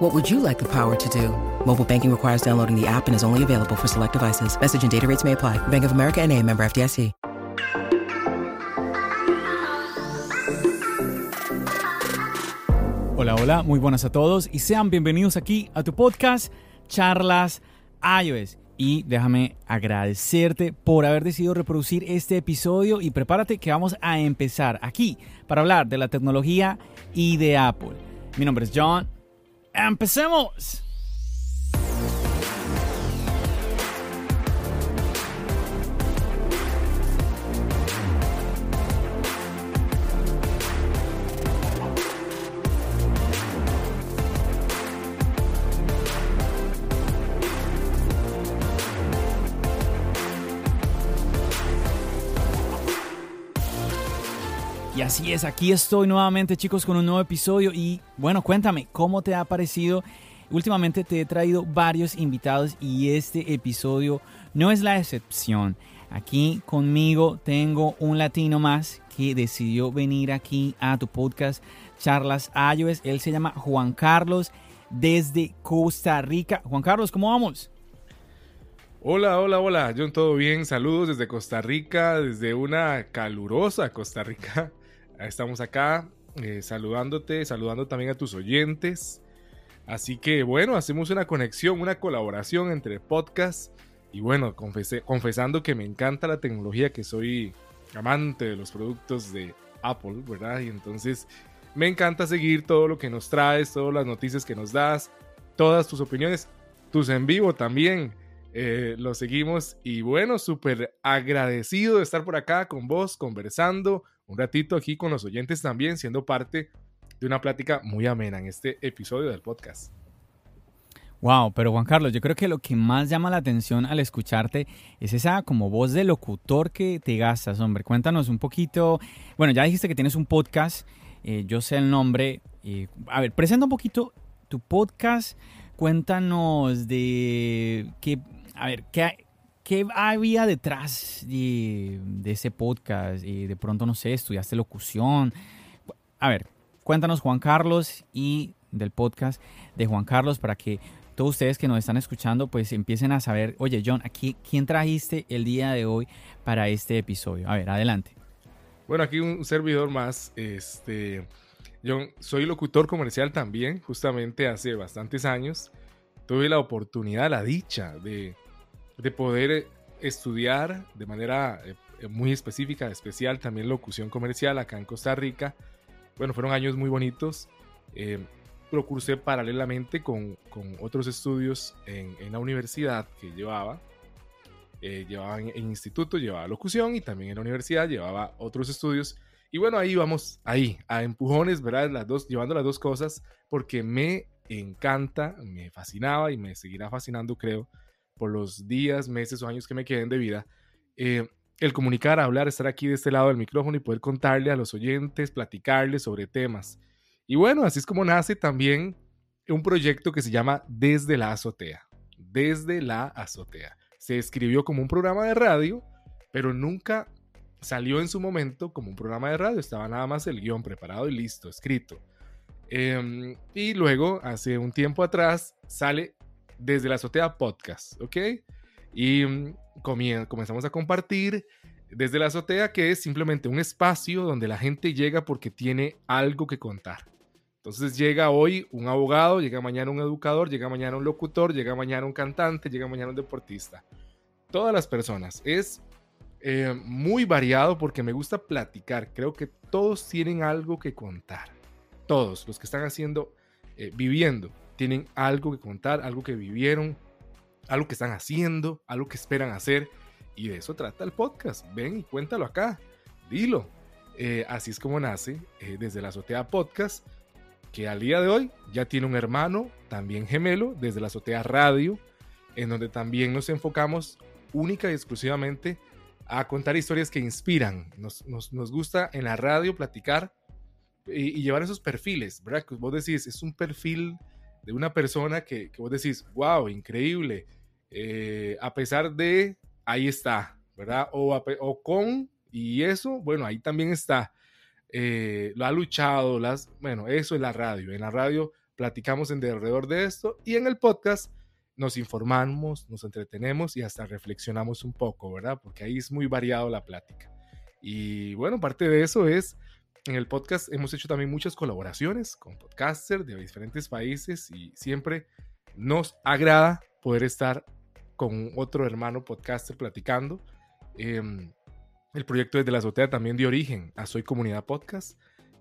What would you like the power to do? Mobile banking requires downloading the app and is only available for select devices. Message and data rates may apply. Bank of America and a member FDIC. Hola, hola, muy buenas a todos y sean bienvenidos aquí a tu podcast Charlas iOS. Y déjame agradecerte por haber decidido reproducir este episodio y prepárate que vamos a empezar aquí para hablar de la tecnología y de Apple. Mi nombre es John. ¡Empecemos! Así es, aquí estoy nuevamente chicos con un nuevo episodio y bueno, cuéntame, ¿cómo te ha parecido? Últimamente te he traído varios invitados y este episodio no es la excepción. Aquí conmigo tengo un latino más que decidió venir aquí a tu podcast Charlas iOS. Él se llama Juan Carlos desde Costa Rica. Juan Carlos, ¿cómo vamos? Hola, hola, hola, John, ¿todo bien? Saludos desde Costa Rica, desde una calurosa Costa Rica. Estamos acá eh, saludándote, saludando también a tus oyentes. Así que bueno, hacemos una conexión, una colaboración entre podcasts. Y bueno, confesando que me encanta la tecnología, que soy amante de los productos de Apple, ¿verdad? Y entonces me encanta seguir todo lo que nos traes, todas las noticias que nos das, todas tus opiniones, tus en vivo también. Eh, lo seguimos y bueno, súper agradecido de estar por acá con vos, conversando, un ratito aquí con los oyentes también, siendo parte de una plática muy amena en este episodio del podcast. Wow, pero Juan Carlos, yo creo que lo que más llama la atención al escucharte es esa como voz de locutor que te gastas, hombre. Cuéntanos un poquito. Bueno, ya dijiste que tienes un podcast, eh, yo sé el nombre. Eh, a ver, presenta un poquito tu podcast. Cuéntanos de qué, a ver, qué, ¿Qué había detrás de, ese podcast? Y de pronto, no sé, estudiaste locución. A ver, cuéntanos Juan Carlos y del podcast de Juan Carlos para que todos ustedes que nos están escuchando pues empiecen a saber, oye John, aquí, ¿quién trajiste el día de hoy para este episodio? A ver, adelante. Bueno, aquí un servidor más, este, John, soy locutor comercial también, justamente hace bastantes años. Tuve la oportunidad, la dicha de de poder estudiar de manera eh, muy específica, especial, también locución comercial acá en Costa Rica. Bueno, fueron años muy bonitos. Eh, lo cursé paralelamente con, con otros estudios en, en, la universidad que llevaba. Eh, llevaba en, en, instituto, llevaba locución y también en la universidad llevaba otros estudios. Y bueno, ahí vamos, ahí, a empujones, ¿verdad? Las dos, llevando las dos cosas, porque me encanta, me fascinaba y me seguirá fascinando, creo, por los días, meses o años que me queden de vida, eh, el comunicar, hablar, estar aquí de este lado del micrófono y poder contarle a los oyentes, platicarles sobre temas. Y bueno, así es como nace también un proyecto que se llama Desde la Azotea. Desde la Azotea. Se escribió como un programa de radio, pero nunca salió en su momento como un programa de radio. Estaba nada más el guion preparado y listo, escrito. Em, y luego, hace un tiempo atrás, sale desde la azotea podcast, ¿ok? Y mm, comenzamos a compartir desde la azotea, que es simplemente un espacio donde la gente llega porque tiene algo que contar. Entonces llega hoy un abogado, llega mañana un educador, llega mañana un locutor, llega mañana un cantante, llega mañana un deportista. Todas las personas. Es eh, muy variado porque me gusta platicar. Creo que todos tienen algo que contar. Todos los que están haciendo, eh, viviendo tienen algo que contar, algo que vivieron, algo que están haciendo, algo que esperan hacer. Y de eso trata el podcast. Ven y cuéntalo acá. Dilo. Eh, así es como nace eh, desde la azotea podcast, que al día de hoy ya tiene un hermano, también gemelo, desde la azotea radio, en donde también nos enfocamos única y exclusivamente a contar historias que inspiran. Nos, nos, nos gusta en la radio platicar y, llevar esos perfiles, ¿verdad? Que vos decís, es un perfil de una persona que, vos decís, wow, increíble. Eh, a pesar de, ahí está, ¿verdad? O, o, con, y eso, bueno, ahí también está. Eh, lo ha luchado, las, bueno, eso es la radio. En la radio platicamos en de alrededor de esto y en el podcast nos informamos, nos entretenemos y hasta reflexionamos un poco, ¿verdad? Porque ahí es muy variado la plática. Y bueno, parte de eso es, en el podcast hemos hecho también muchas colaboraciones con podcasters de diferentes países y siempre nos agrada poder estar con otro hermano podcaster platicando. Em, el proyecto desde la azotea también dio origen a Soy Comunidad Podcast,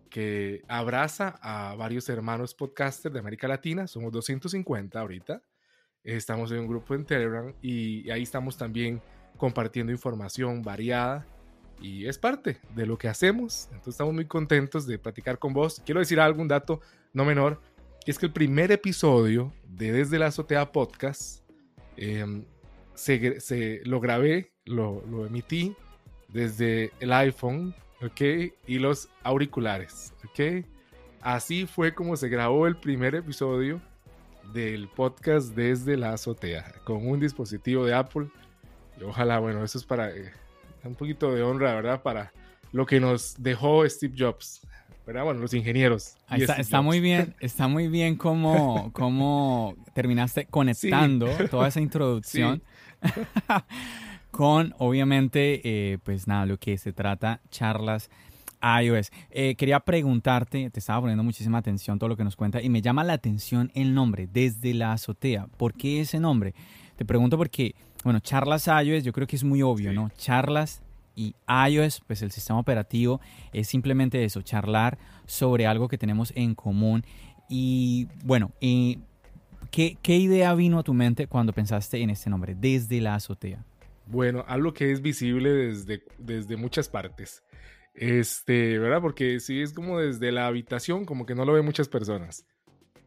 que abraza a varios hermanos podcasters de América Latina. Somos 250 ahorita. Estamos en un grupo en Telegram y ahí estamos también compartiendo información variada y es parte de lo que hacemos. Entonces estamos muy contentos de platicar con vos. Quiero decir algún dato no menor, que es que el primer episodio de Desde la Azotea Podcast em, se, lo grabé, lo, lo, emití desde el iPhone, ¿ok? Y los auriculares, ¿ok? Así fue como se grabó el primer episodio del podcast desde la azotea con un dispositivo de Apple. Y ojalá, bueno, eso es para eh, un poquito de honra, ¿verdad? Para lo que nos dejó Steve Jobs. ¿verdad? Bueno, los ingenieros. está, muy bien, está muy bien cómo, cómo terminaste conectando toda esa introducción con, obviamente, eh, pues nada, lo que se trata, charlas iOS. Eh, quería preguntarte, te estaba poniendo muchísima atención todo lo que nos cuenta y me llama la atención el nombre, desde la azotea. ¿Por qué ese nombre? Te pregunto porque, bueno, charlas iOS yo creo que es muy obvio, ¿no? Charlas y iOS, pues el sistema operativo es simplemente eso, charlar sobre algo que tenemos en común. Y bueno, eh, ¿qué, ¿qué idea vino a tu mente cuando pensaste en este nombre, desde la azotea? Bueno, algo que es visible desde, desde muchas partes. Este, ¿verdad? Porque si es como desde la habitación, como que no lo ven muchas personas.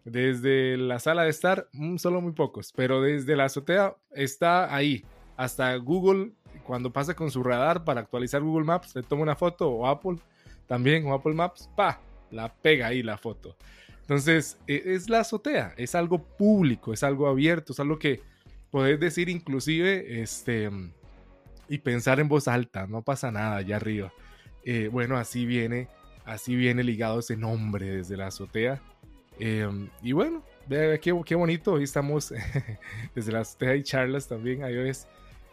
Desde la sala de estar, mm, solo muy pocos. Pero desde la azotea está ahí. Hasta Google, cuando pasa con su radar para actualizar Google Maps, le toma una foto, o Apple también, o Apple Maps, pa, la pega ahí la foto. Entonces, e, es la azotea, es algo público, es algo abierto, es algo que podés decir inclusive, este, y pensar en voz alta, no pasa nada allá arriba. Eh, bueno, así viene, así viene ligado ese nombre desde la azotea. Em, y bueno, qué, qué, bonito, hoy estamos desde la azotea y charlas también, ahí es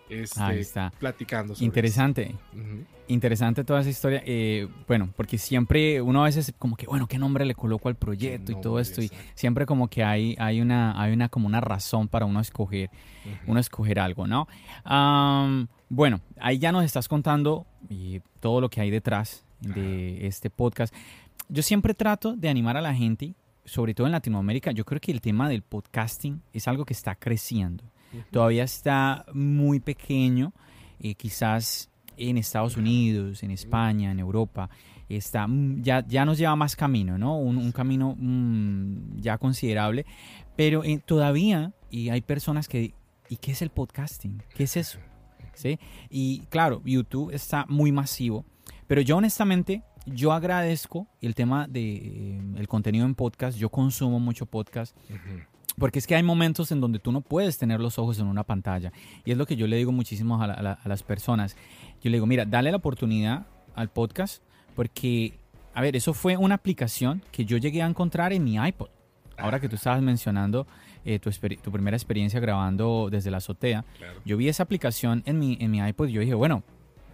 este, está. platicando. Interesante. Interesante toda esa historia. Eh, bueno, porque siempre uno a veces como que, bueno, ¿qué nombre le coloco al proyecto y todo esto? Y siempre como que hay, hay, una, hay una como una razón para uno escoger, uno escoger algo, ¿no? bueno, ahí ya nos estás contando y todo lo que hay detrás de este podcast. Yo siempre trato de animar a la gente, sobre todo en Latinoamérica. Yo creo que el tema del podcasting es algo que está creciendo. Todavía está muy pequeño, eh, quizás en Estados Unidos, en España, en Europa, está, mm, ya, ya nos lleva más camino, ¿no? Un, camino mm, ya considerable, pero eh, todavía y hay personas que, ¿y qué es el podcasting? ¿Qué es eso? ¿Sí? Y claro, YouTube está muy masivo, pero yo honestamente, yo agradezco el tema de eh, el contenido en podcast, yo consumo mucho podcast. Porque es que hay momentos en donde tú no puedes tener los ojos en una pantalla. Y es lo que yo le digo muchísimo a, las personas. Yo le digo, mira, dale la oportunidad al podcast porque, a ver, eso fue una aplicación que yo llegué a encontrar en mi iPod. Ahora que tú estabas mencionando eh, tu, tu, primera experiencia grabando desde la azotea, yo vi esa aplicación en mi, en mi iPod y yo dije, bueno,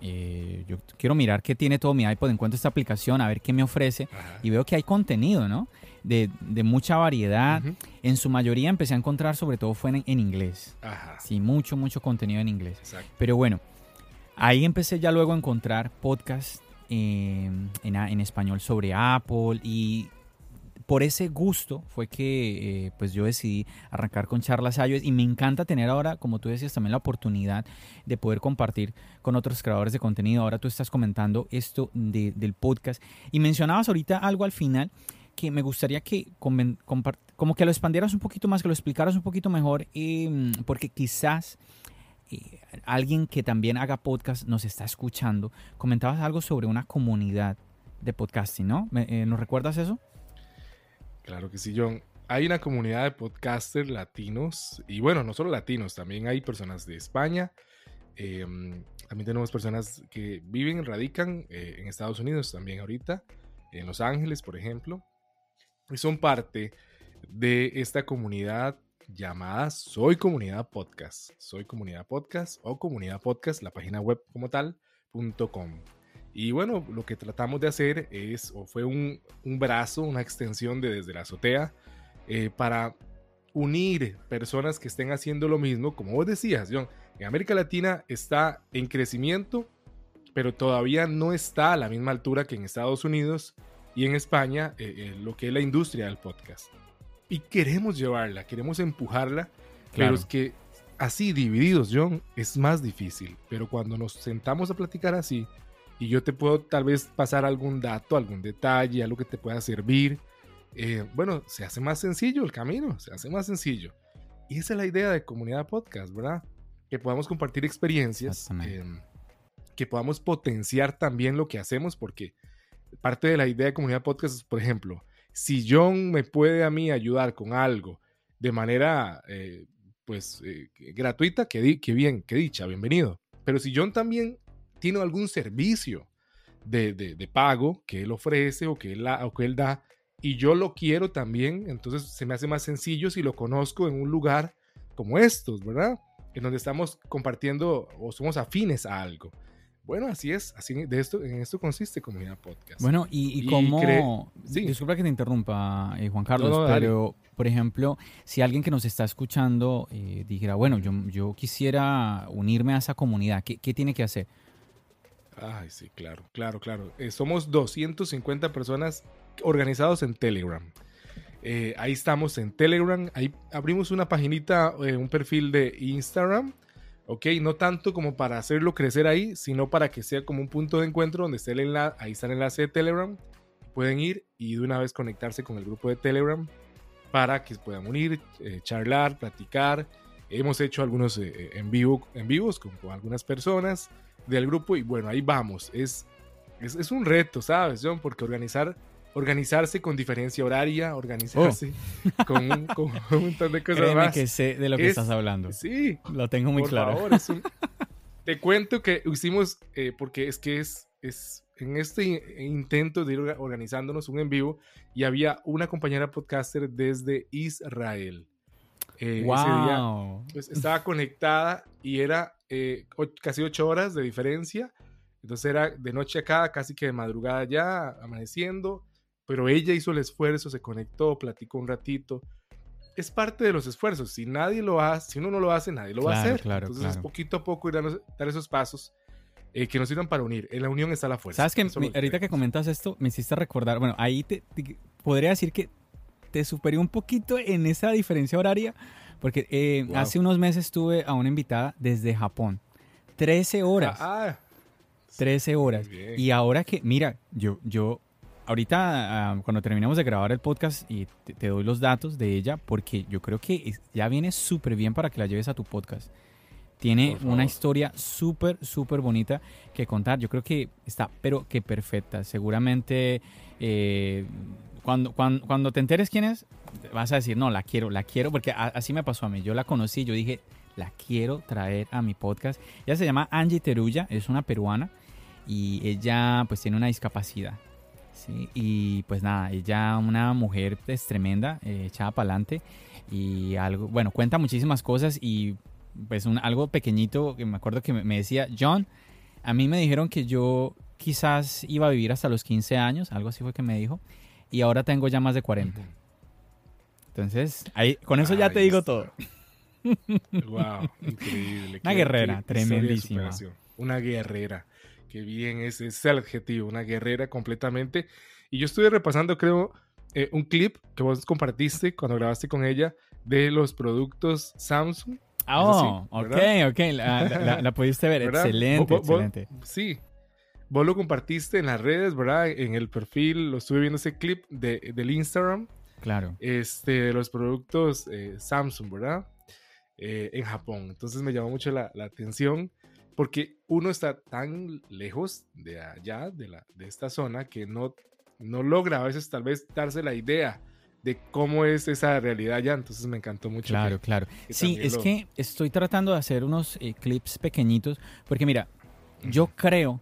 eh, yo quiero mirar qué tiene todo mi iPod, encuentro esta aplicación, a ver qué me ofrece y veo que hay contenido, ¿no? de, de mucha variedad. En su mayoría empecé a encontrar, sobre todo fue en, inglés. Sí, mucho, mucho contenido en inglés. Pero bueno, ahí empecé ya luego a encontrar podcasts eh, en, en, español sobre Apple y por ese gusto fue que eh, pues yo decidí arrancar con charlas iOS y me encanta tener ahora, como tú decías, también la oportunidad de poder compartir con otros creadores de contenido. Ahora tú estás comentando esto del podcast y mencionabas ahorita algo al final que me gustaría que como que lo expandieras un poquito más, que lo explicaras un poquito mejor, mm, porque quizás eh, alguien que también haga podcast nos está escuchando. Comentabas algo sobre una comunidad de podcasting, ¿no? Eh, ¿Nos recuerdas eso? Claro que sí, John. Hay una comunidad de podcasters latinos y bueno, no solo latinos, también hay personas de España. Em, también tenemos personas que viven, radican eh, en Estados Unidos también ahorita, en Los Ángeles, por ejemplo. Y son parte de esta comunidad llamada Soy Comunidad Podcast. Soy Comunidad Podcast o Comunidad Podcast, la página web como tal, .com. Y bueno, lo que tratamos de hacer es, o fue un, brazo, una extensión de desde la azotea, eh, para unir personas que estén haciendo lo mismo, como vos decías, John, en América Latina está en crecimiento, pero todavía no está a la misma altura que en Estados Unidos y en España, eh, eh, lo que es la industria del podcast y queremos llevarla, queremos empujarla, pero es que así divididos, John, es más difícil. Pero cuando nos sentamos a platicar así, y yo te puedo tal vez pasar algún dato, algún detalle, algo que te pueda servir, eh, bueno, se hace más sencillo el camino, se hace más sencillo. Y esa es la idea de comunidad podcast, ¿verdad? Que podamos compartir experiencias, em, que podamos potenciar también lo que hacemos, porque parte de la idea de comunidad podcast es, por ejemplo, si John me puede a mí ayudar con algo de manera, eh, pues, eh, gratuita, que, bien, que dicha, bienvenido. Pero si John también tiene algún servicio de, pago que él ofrece o que él, o que él da, y yo lo quiero también, entonces se me hace más sencillo si lo conozco en un lugar como estos, ¿verdad? En donde estamos compartiendo o somos afines a algo. Bueno, así es, así de esto, en esto consiste Comunidad Podcast. Bueno, y, y, cómo, disculpa que te interrumpa, eh, Juan Carlos, pero por ejemplo, si alguien que nos está escuchando eh, dijera, bueno, yo, yo quisiera unirme a esa comunidad, ¿qué, qué tiene que hacer? Ay, sí, claro, claro, claro. Eh, somos 250 personas organizados en Telegram. ahí estamos en Telegram, ahí abrimos una paginita, un perfil de Instagram ¿ok? No tanto como para hacerlo crecer ahí, sino para que sea como un punto de encuentro donde esté el enlace, ahí está el enlace de Telegram, pueden ir y de una vez conectarse con el grupo de Telegram para que puedan unir, eh, charlar, platicar. Hemos hecho algunos eh, eh, en, vivo, en vivos con, algunas personas del grupo y bueno, ahí vamos. Es, es, es un reto, ¿sabes, John? Porque organizar organizarse con diferencia horaria, organizarse oh. con, un, montón de cosas Créeme más. que sé de lo que estás hablando. Sí. Lo tengo muy claro. te cuento que hicimos, eh, porque es que es, es en este intento de ir organizándonos un en vivo y había una compañera podcaster desde Israel. Eh, wow. Ese día, pues, estaba conectada y era eh, casi ocho horas de diferencia. Entonces era de noche acá, casi que de madrugada ya, amaneciendo pero ella hizo el esfuerzo, se conectó, platicó un ratito. Es parte de los esfuerzos. Si nadie lo hace, si uno no lo hace, nadie lo va a hacer. Claro, Entonces, poquito a poco ir a dar esos pasos eh, que nos sirvan para unir. En la unión está la fuerza. Sabes que ahorita que comentas esto, me hiciste recordar. Bueno, ahí te, podría decir que te superé un poquito en esa diferencia horaria, porque eh, hace unos meses tuve a una invitada desde Japón. 13 horas. Ah, 13 ah. horas. Y ahora que, mira, yo, yo ahorita ah, cuando terminemos de grabar el podcast y te, doy los datos de ella porque yo creo que ya viene súper bien para que la lleves a tu podcast. Tiene una historia súper, súper bonita que contar. Yo creo que está, pero que perfecta. Seguramente eh, cuando, cuando, cuando, te enteres quién es, vas a decir, no, la quiero, la quiero, porque así me pasó a mí. Yo la conocí, yo dije, la quiero traer a mi podcast. Ella se llama Angie Teruya, es una peruana y ella pues tiene una discapacidad y pues nada, ella una mujer es tremenda, eh, echada para adelante y algo, bueno, cuenta muchísimas cosas y pues un, algo pequeñito que me acuerdo que me, decía, John, a mí me dijeron que yo quizás iba a vivir hasta los 15 años, algo así fue que me dijo, y ahora tengo ya más de 40. Entonces, ahí, con eso ya te digo todo. Wow, increíble. Una guerrera, tremendísima. Una guerrera. Qué bien, ese es el adjetivo, una guerrera completamente. Y yo estuve repasando, creo, eh, un clip que vos compartiste cuando grabaste con ella de los productos Samsung. Oh, ok, ok, la, pudiste ver, excelente, excelente. sí, vos lo compartiste en las redes, ¿verdad? En el perfil, lo estuve viendo ese clip de, del Instagram. Claro. Este, de los productos eh, Samsung, ¿verdad? eh, en Japón. Entonces me llamó mucho la, la, atención porque uno está tan lejos de allá, de, la, de esta zona, que no, no logra a veces tal vez darse la idea de cómo es esa realidad allá. Entonces me encantó mucho. Claro, claro. sí, es que estoy tratando de hacer unos eh, clips pequeñitos porque mira, yo creo,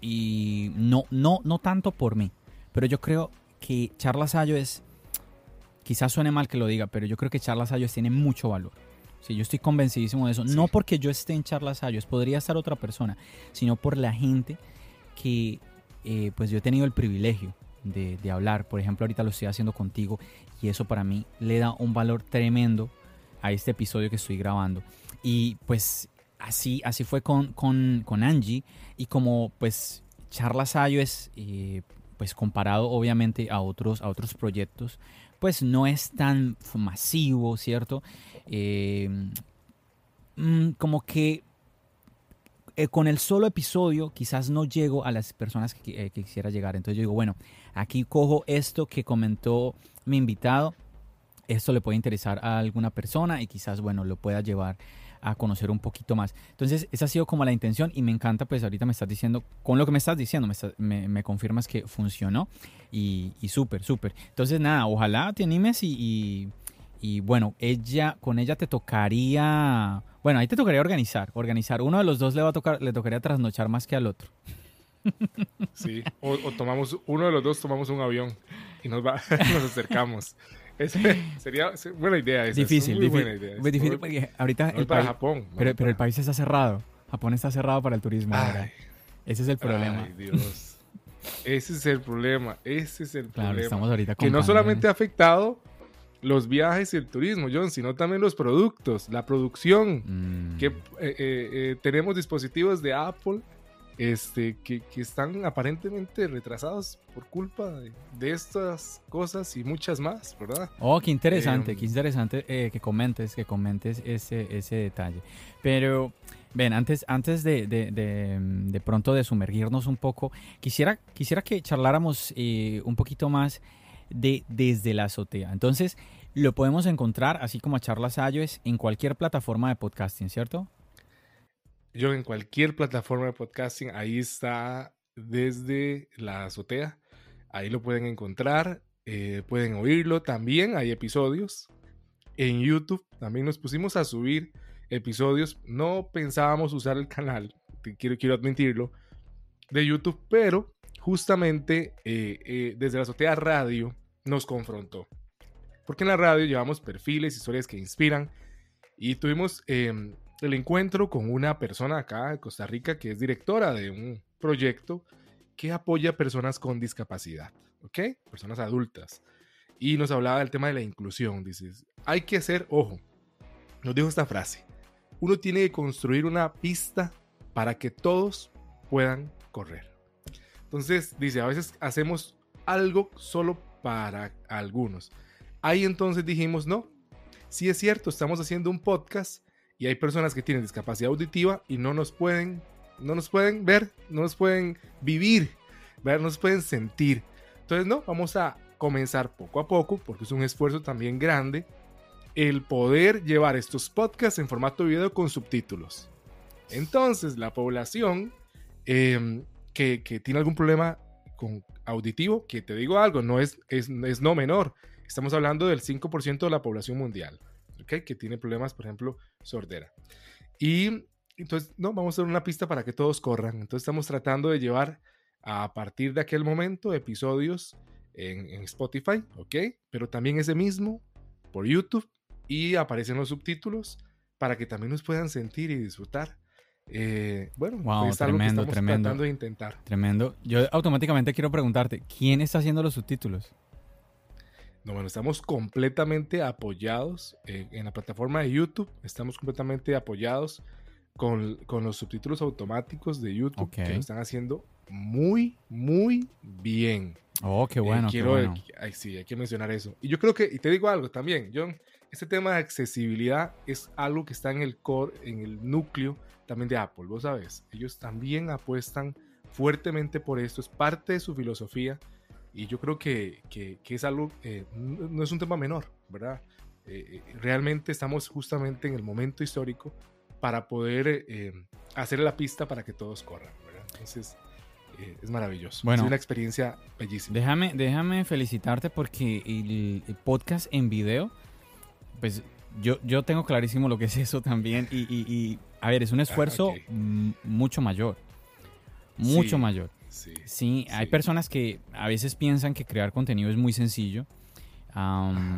y no, no, no tanto por mí, pero yo creo que Charla Sayo es, quizás suene mal que lo diga, pero yo creo que Charla Sayo tiene mucho valor. Sí, yo estoy convencidísimo de eso. No porque yo esté en Charlas Ayos, podría estar otra persona, sino por la gente que eh, pues yo he tenido el privilegio de, de, hablar. Por ejemplo, ahorita lo estoy haciendo contigo y eso para mí le da un valor tremendo a este episodio que estoy grabando. Y pues así, así fue con, con, con Angie y como pues Charlas Ayos eh, pues comparado obviamente a otros, a otros proyectos, pues no es tan masivo, ¿cierto? Eh, mm, como que eh, con el solo episodio quizás no llego a las personas eh, que, quisiera llegar. Entonces yo digo, bueno, aquí cojo esto que comentó mi invitado, esto le puede interesar a alguna persona y quizás, bueno, lo pueda llevar a conocer un poquito más. Entonces, esa ha sido como la intención y me encanta, pues ahorita me estás diciendo, con lo que me estás diciendo, me, me, confirmas que funcionó y, y súper, súper. Entonces, nada, ojalá te animes y, y, bueno, ella, con ella te tocaría, bueno, ahí te tocaría organizar, organizar. Uno de los dos le va a tocar, le tocaría trasnochar más que al otro. Sí, o, tomamos, uno de los dos tomamos un avión y nos, va, nos acercamos. sería buena idea. Esa. Difícil, muy difícil, buena idea. muy difícil porque ahorita el para Japón. Pero, pero el país está cerrado. Japón está cerrado para el turismo ahora. Ese es el problema. Ay, Dios. Ese es el problema. Ese es el claro, problema. Estamos ahorita que no solamente ha afectado los viajes y el turismo, John, sino también los productos, la producción. Mm. Que eh, eh, eh, tenemos dispositivos de Apple este, que, que, están aparentemente retrasados por culpa de, de, estas cosas y muchas más, ¿verdad? Oh, qué interesante, Eh, qué interesante eh, que comentes, que comentes ese, ese detalle. Pero, ven, antes, antes de, de, de, de pronto de sumergirnos un poco, quisiera, quisiera que charláramos eh, un poquito más de desde la azotea. Entonces, lo podemos encontrar, así como a Charlas iOS, en cualquier plataforma de podcasting, ¿cierto? Yo en cualquier plataforma de podcasting, ahí está desde la azotea. Ahí lo pueden encontrar, eh, pueden oírlo. También hay episodios en YouTube. También nos pusimos a subir episodios. No pensábamos usar el canal, quiero, quiero admitirlo, de YouTube, pero justamente eh, eh, desde la azotea radio nos confrontó. Porque en la radio llevamos perfiles, historias que inspiran y tuvimos eh, el encuentro con una persona acá de Costa Rica que es directora de un proyecto que apoya personas con discapacidad, ¿ok? Personas adultas. Y nos hablaba del tema de la inclusión. Dices, hay que hacer, ojo, nos dijo esta frase, uno tiene que construir una pista para que todos puedan correr. Entonces, dice, a veces hacemos algo solo para algunos. Ahí entonces dijimos, no, sí es cierto, estamos haciendo un podcast y hay personas que tienen discapacidad auditiva y no nos pueden, no nos pueden ver, no nos pueden vivir, ver, no nos pueden sentir. Entonces, no, vamos a comenzar poco a poco, porque es un esfuerzo también grande, el poder llevar estos podcasts en formato video con subtítulos. Entonces, la población que, que, tiene algún problema con auditivo, que te digo algo, no es, es, es no menor. Estamos hablando del 5% de la población mundial, ¿okay? que tiene problemas, por ejemplo, sordera. Y entonces, no, vamos a dar una pista para que todos corran. Entonces, estamos tratando de llevar a partir de aquel momento episodios en, en Spotify, ¿ok? Pero también ese mismo por YouTube y aparecen los subtítulos para que también nos puedan sentir y disfrutar. Eh, bueno, wow, es tremendo, algo que estamos tremendo. tratando de intentar. Tremendo. Yo automáticamente quiero preguntarte, ¿quién está haciendo los subtítulos? No, bueno, estamos completamente apoyados eh, en la plataforma de YouTube. Estamos completamente apoyados con, con los subtítulos automáticos de YouTube Ok. que lo están haciendo muy, muy bien. Oh, qué Eh, bueno, qué quiero, bueno. eh, ay, sí, hay que mencionar eso. Y yo creo que, y te digo algo también, John, este tema de accesibilidad es algo que está en el core, en el núcleo también de Apple, vos sabes. Ellos también apuestan fuertemente por esto, es parte de su filosofía. Y yo creo que, que, que es algo, eh, no es un tema menor, ¿verdad? eh, realmente estamos justamente en el momento histórico para poder hacer la pista para que todos corran, ¿verdad? Entonces, es maravilloso. Bueno, es una experiencia bellísima. Déjame, déjame felicitarte porque el, podcast en video, pues yo, yo tengo clarísimo lo que es eso también y, a ver, es un ah, esfuerzo mucho mayor, mucho mayor. Sí, hay personas que a veces piensan que crear contenido es muy sencillo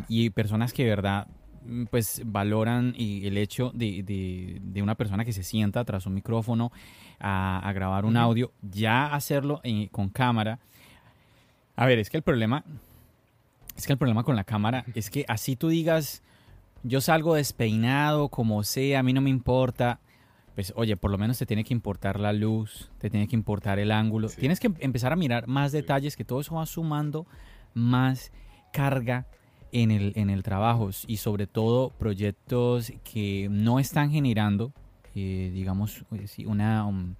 y personas que de verdad mm, pues valoran el hecho de, una persona que se sienta tras un micrófono a, grabar un audio, ya hacerlo eh, con cámara. A ver, es que el problema, es que el problema con la cámara es que así tú digas, yo salgo despeinado, como sea, a mí no me importa pues oye, por lo menos te tiene que importar la luz, te tiene que importar el ángulo, tienes que empezar a mirar más detalles, que todo eso va sumando más carga en el, en el trabajo y sobre todo proyectos que no están generando, eh, digamos, eh, una, um,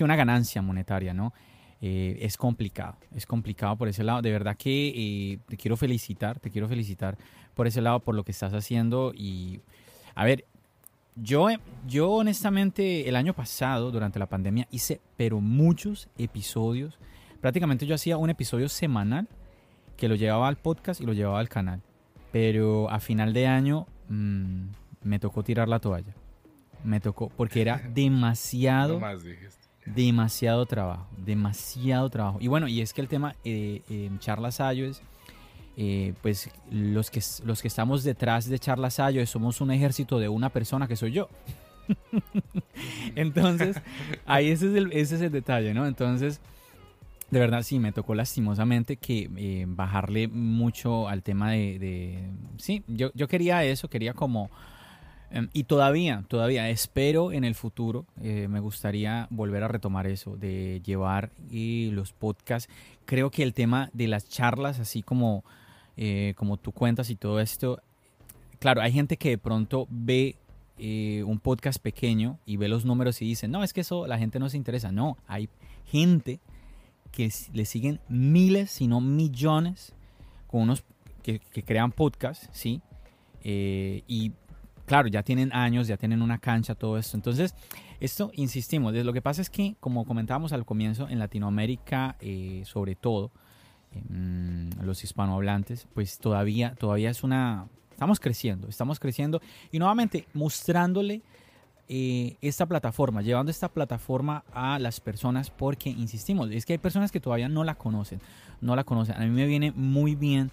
una ganancia monetaria, ¿no? Eh, es complicado, es complicado por ese lado. De verdad que te quiero felicitar, te quiero felicitar por ese lado, por lo que estás haciendo y, a ver, yo, yo honestamente el año pasado, durante la pandemia, hice pero muchos episodios. Prácticamente yo hacía un episodio semanal que lo llevaba al podcast y lo llevaba al canal. Pero a final de año mm, me tocó tirar la toalla. Me tocó porque era demasiado, demasiado trabajo, demasiado trabajo. Y bueno, y es que el tema eh, en Charlas es eh, pues los que, los que estamos detrás de Charlas Sayo somos un ejército de una persona que soy yo. Entonces, ahí ese es, el, ese es el detalle, ¿no? Entonces, de verdad sí, me tocó lastimosamente que eh, bajarle mucho al tema de... sí, yo, yo, quería eso, quería como... Em, y todavía, todavía espero en el futuro, eh, me gustaría volver a retomar eso, de llevar los podcasts. Creo que el tema de las charlas, así como eh, como tú cuentas y todo esto, claro, hay gente que de pronto ve eh, un podcast pequeño y ve los números y dice, no, es que eso la gente no se interesa. No, hay gente que le siguen miles, si no millones, con unos que, crean podcasts, ¿sí? Eh, y claro, ya tienen años, ya tienen una cancha, todo esto. Entonces, esto, insistimos, lo que pasa es que, como comentábamos al comienzo, en Latinoamérica, sobre todo, los hispanohablantes, pues todavía, todavía es una... Estamos creciendo, estamos creciendo y nuevamente mostrándole eh, esta plataforma, llevando esta plataforma a las personas porque, insistimos, es que hay personas que todavía no la conocen, no la conocen. A mí me viene muy bien.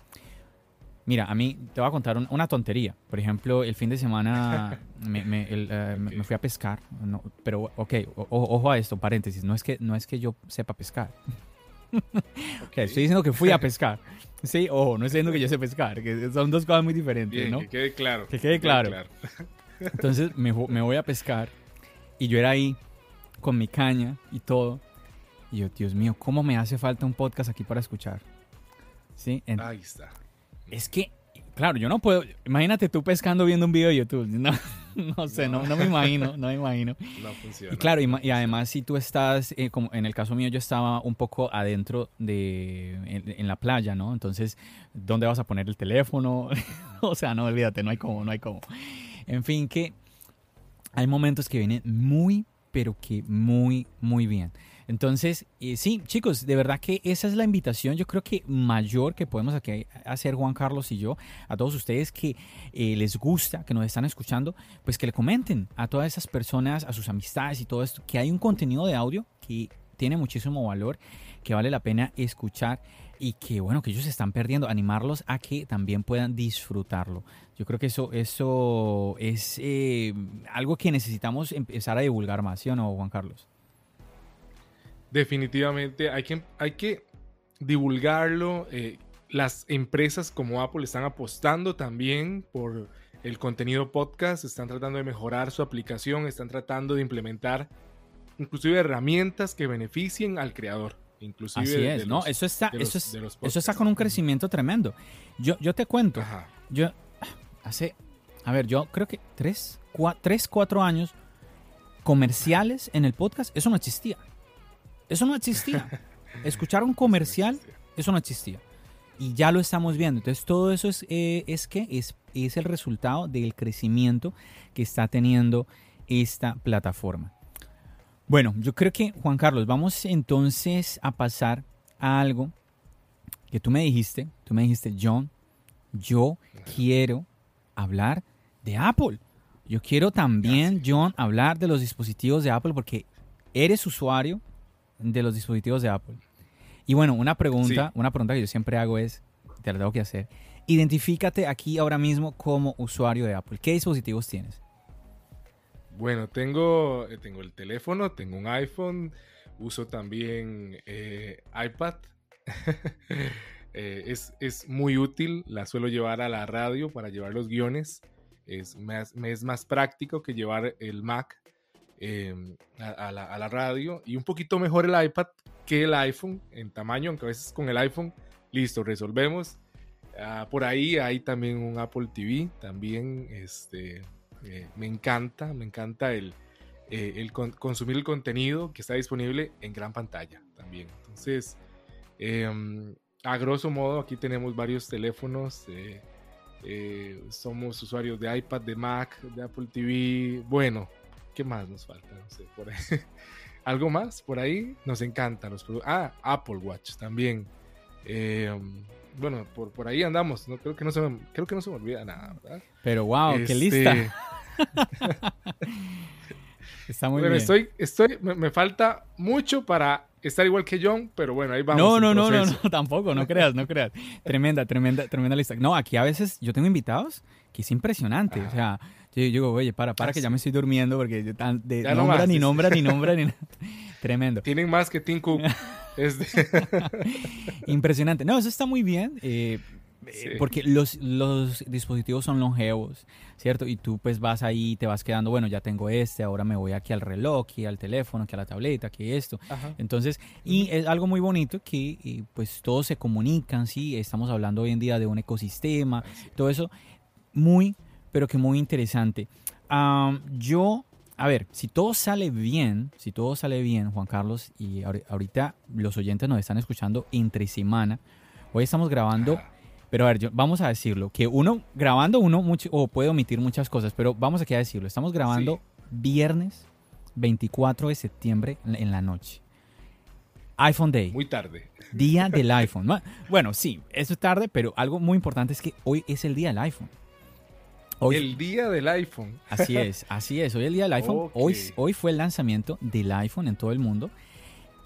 Mira, a mí te voy a contar una tontería. Por ejemplo, el fin de semana eh, me, fui a pescar. pero, ok, ojo a esto, paréntesis. No es, que, no es que yo sepa pescar. okay, estoy diciendo que fui a pescar. Sí, ojo, no estoy diciendo que yo sé pescar, que son dos cosas muy diferentes, ¿no? Que quede claro. Que quede claro. Entonces me, me, voy a pescar y yo era ahí con mi caña y todo. Y yo, Dios mío, ¿cómo me hace falta un podcast aquí para escuchar? ¿Sí? ahí está. Es que Claro, yo no puedo. Imagínate tú pescando viendo un video de YouTube. No, sé, no. me imagino, no me imagino. No funciona. Y claro, y, además, si tú estás, eh, como en el caso mío, yo estaba un poco adentro de. En, la playa, ¿no? Entonces, ¿dónde vas a poner el teléfono? o sea, no, olvídate, no hay cómo, no hay cómo. En fin, que hay momentos que vienen muy, pero que muy, muy bien. Entonces, eh, sí, chicos, de verdad que esa es la invitación, yo creo que mayor que podemos hacer Juan Carlos y yo, a todos ustedes que eh, les gusta, que nos están escuchando, pues que le comenten a todas esas personas, a sus amistades y todo esto, que hay un contenido de audio que tiene muchísimo valor, que vale la pena escuchar y que bueno, que ellos se están perdiendo, animarlos a que también puedan disfrutarlo. Yo creo que eso, eso es eh, algo que necesitamos empezar a divulgar más, ¿sí o no, Juan Carlos? Definitivamente hay que, hay que divulgarlo. Eh, las empresas como Apple están apostando también por el contenido podcast, están tratando de mejorar su aplicación, están tratando de implementar inclusive herramientas que beneficien al creador. Inclusive Así es, ¿no? eso está, eso, eso está con un crecimiento tremendo. Yo, yo te cuento, yo hace, a ver, yo creo que tres, tres, cuatro años comerciales en el podcast, eso no existía. Eso no existía. Escuchar un comercial, eso no existía. Y ya lo estamos viendo. Entonces todo eso es, eh, es que es es el resultado del crecimiento que está teniendo esta plataforma. Bueno, yo creo que, Juan Carlos, vamos entonces a pasar a algo que tú me dijiste. Tú me dijiste, John, yo quiero hablar de Apple. Yo quiero también, John, hablar de los dispositivos de Apple porque eres usuario de los dispositivos de Apple. Y bueno, una pregunta, una pregunta que yo siempre hago es, te la tengo que hacer. Identifícate aquí ahora mismo como usuario de Apple. ¿Qué dispositivos tienes? Bueno, tengo, eh, tengo el teléfono, tengo un iPhone, uso también eh, iPad. Eh, es, muy útil, la suelo llevar a la radio para llevar los guiones. Es más, me es más práctico que llevar el Mac em, a, la, radio y un poquito mejor el iPad que el iPhone en tamaño, aunque a veces con el iPhone, listo, resolvemos. Ah, por ahí hay también un Apple TV, también este, eh, me encanta, me encanta el, eh, consumir el contenido que está disponible en gran pantalla también. Entonces, em, a grosso modo, aquí tenemos varios teléfonos. Eh, somos usuarios de iPad, de Mac, de Apple TV. Bueno, ¿qué más nos falta? No sé, por ahí. ¿Algo más por ahí? Nos encantan los productos. Ah, Apple Watch también. Em, bueno, por, por ahí andamos. No, creo, que no se me, creo que no se me olvida nada. Pero wow, qué este, lista. Está muy bien. Estoy, estoy, me, falta mucho para estar igual que John, pero bueno, ahí vamos. No, no, no, no, no, tampoco, no creas, no creas. Tremenda, tremenda, tremenda lista. No, aquí a veces yo tengo invitados que es impresionante. O sea, yo, digo, oye, para, para, que ya me estoy durmiendo porque de, de nombra, ni nombra, ni nombra, ni Tremendo. Tienen más que Tim Cook. Impresionante. No, eso está muy bien. Eh, eh, porque los, los dispositivos son longevos, ¿cierto? Y tú pues vas ahí, te vas quedando, bueno, ya tengo este, ahora me voy aquí al reloj, aquí al teléfono, aquí a la tableta, aquí esto. Entonces, y es algo muy bonito que eh, pues todos se comunican, ¿sí? Estamos hablando hoy en día de un ecosistema, todo eso, muy, pero que muy interesante. yo a ver, si todo sale bien, si todo sale bien, Juan Carlos, y ahorita los oyentes nos están escuchando entre semana, hoy estamos grabando pero a ver, vamos a decirlo, que uno, grabando uno mucho, o puede omitir muchas cosas, pero vamos aquí a decirlo. Estamos grabando viernes 24 de septiembre en la noche. iPhone Day. Muy tarde. Día del iPhone. Bueno, sí, eso es tarde, pero algo muy importante es que hoy es el día del iPhone. Hoy, el día del iPhone. Así es, así es. Hoy el día del iPhone. Hoy, hoy fue el lanzamiento del iPhone en todo el mundo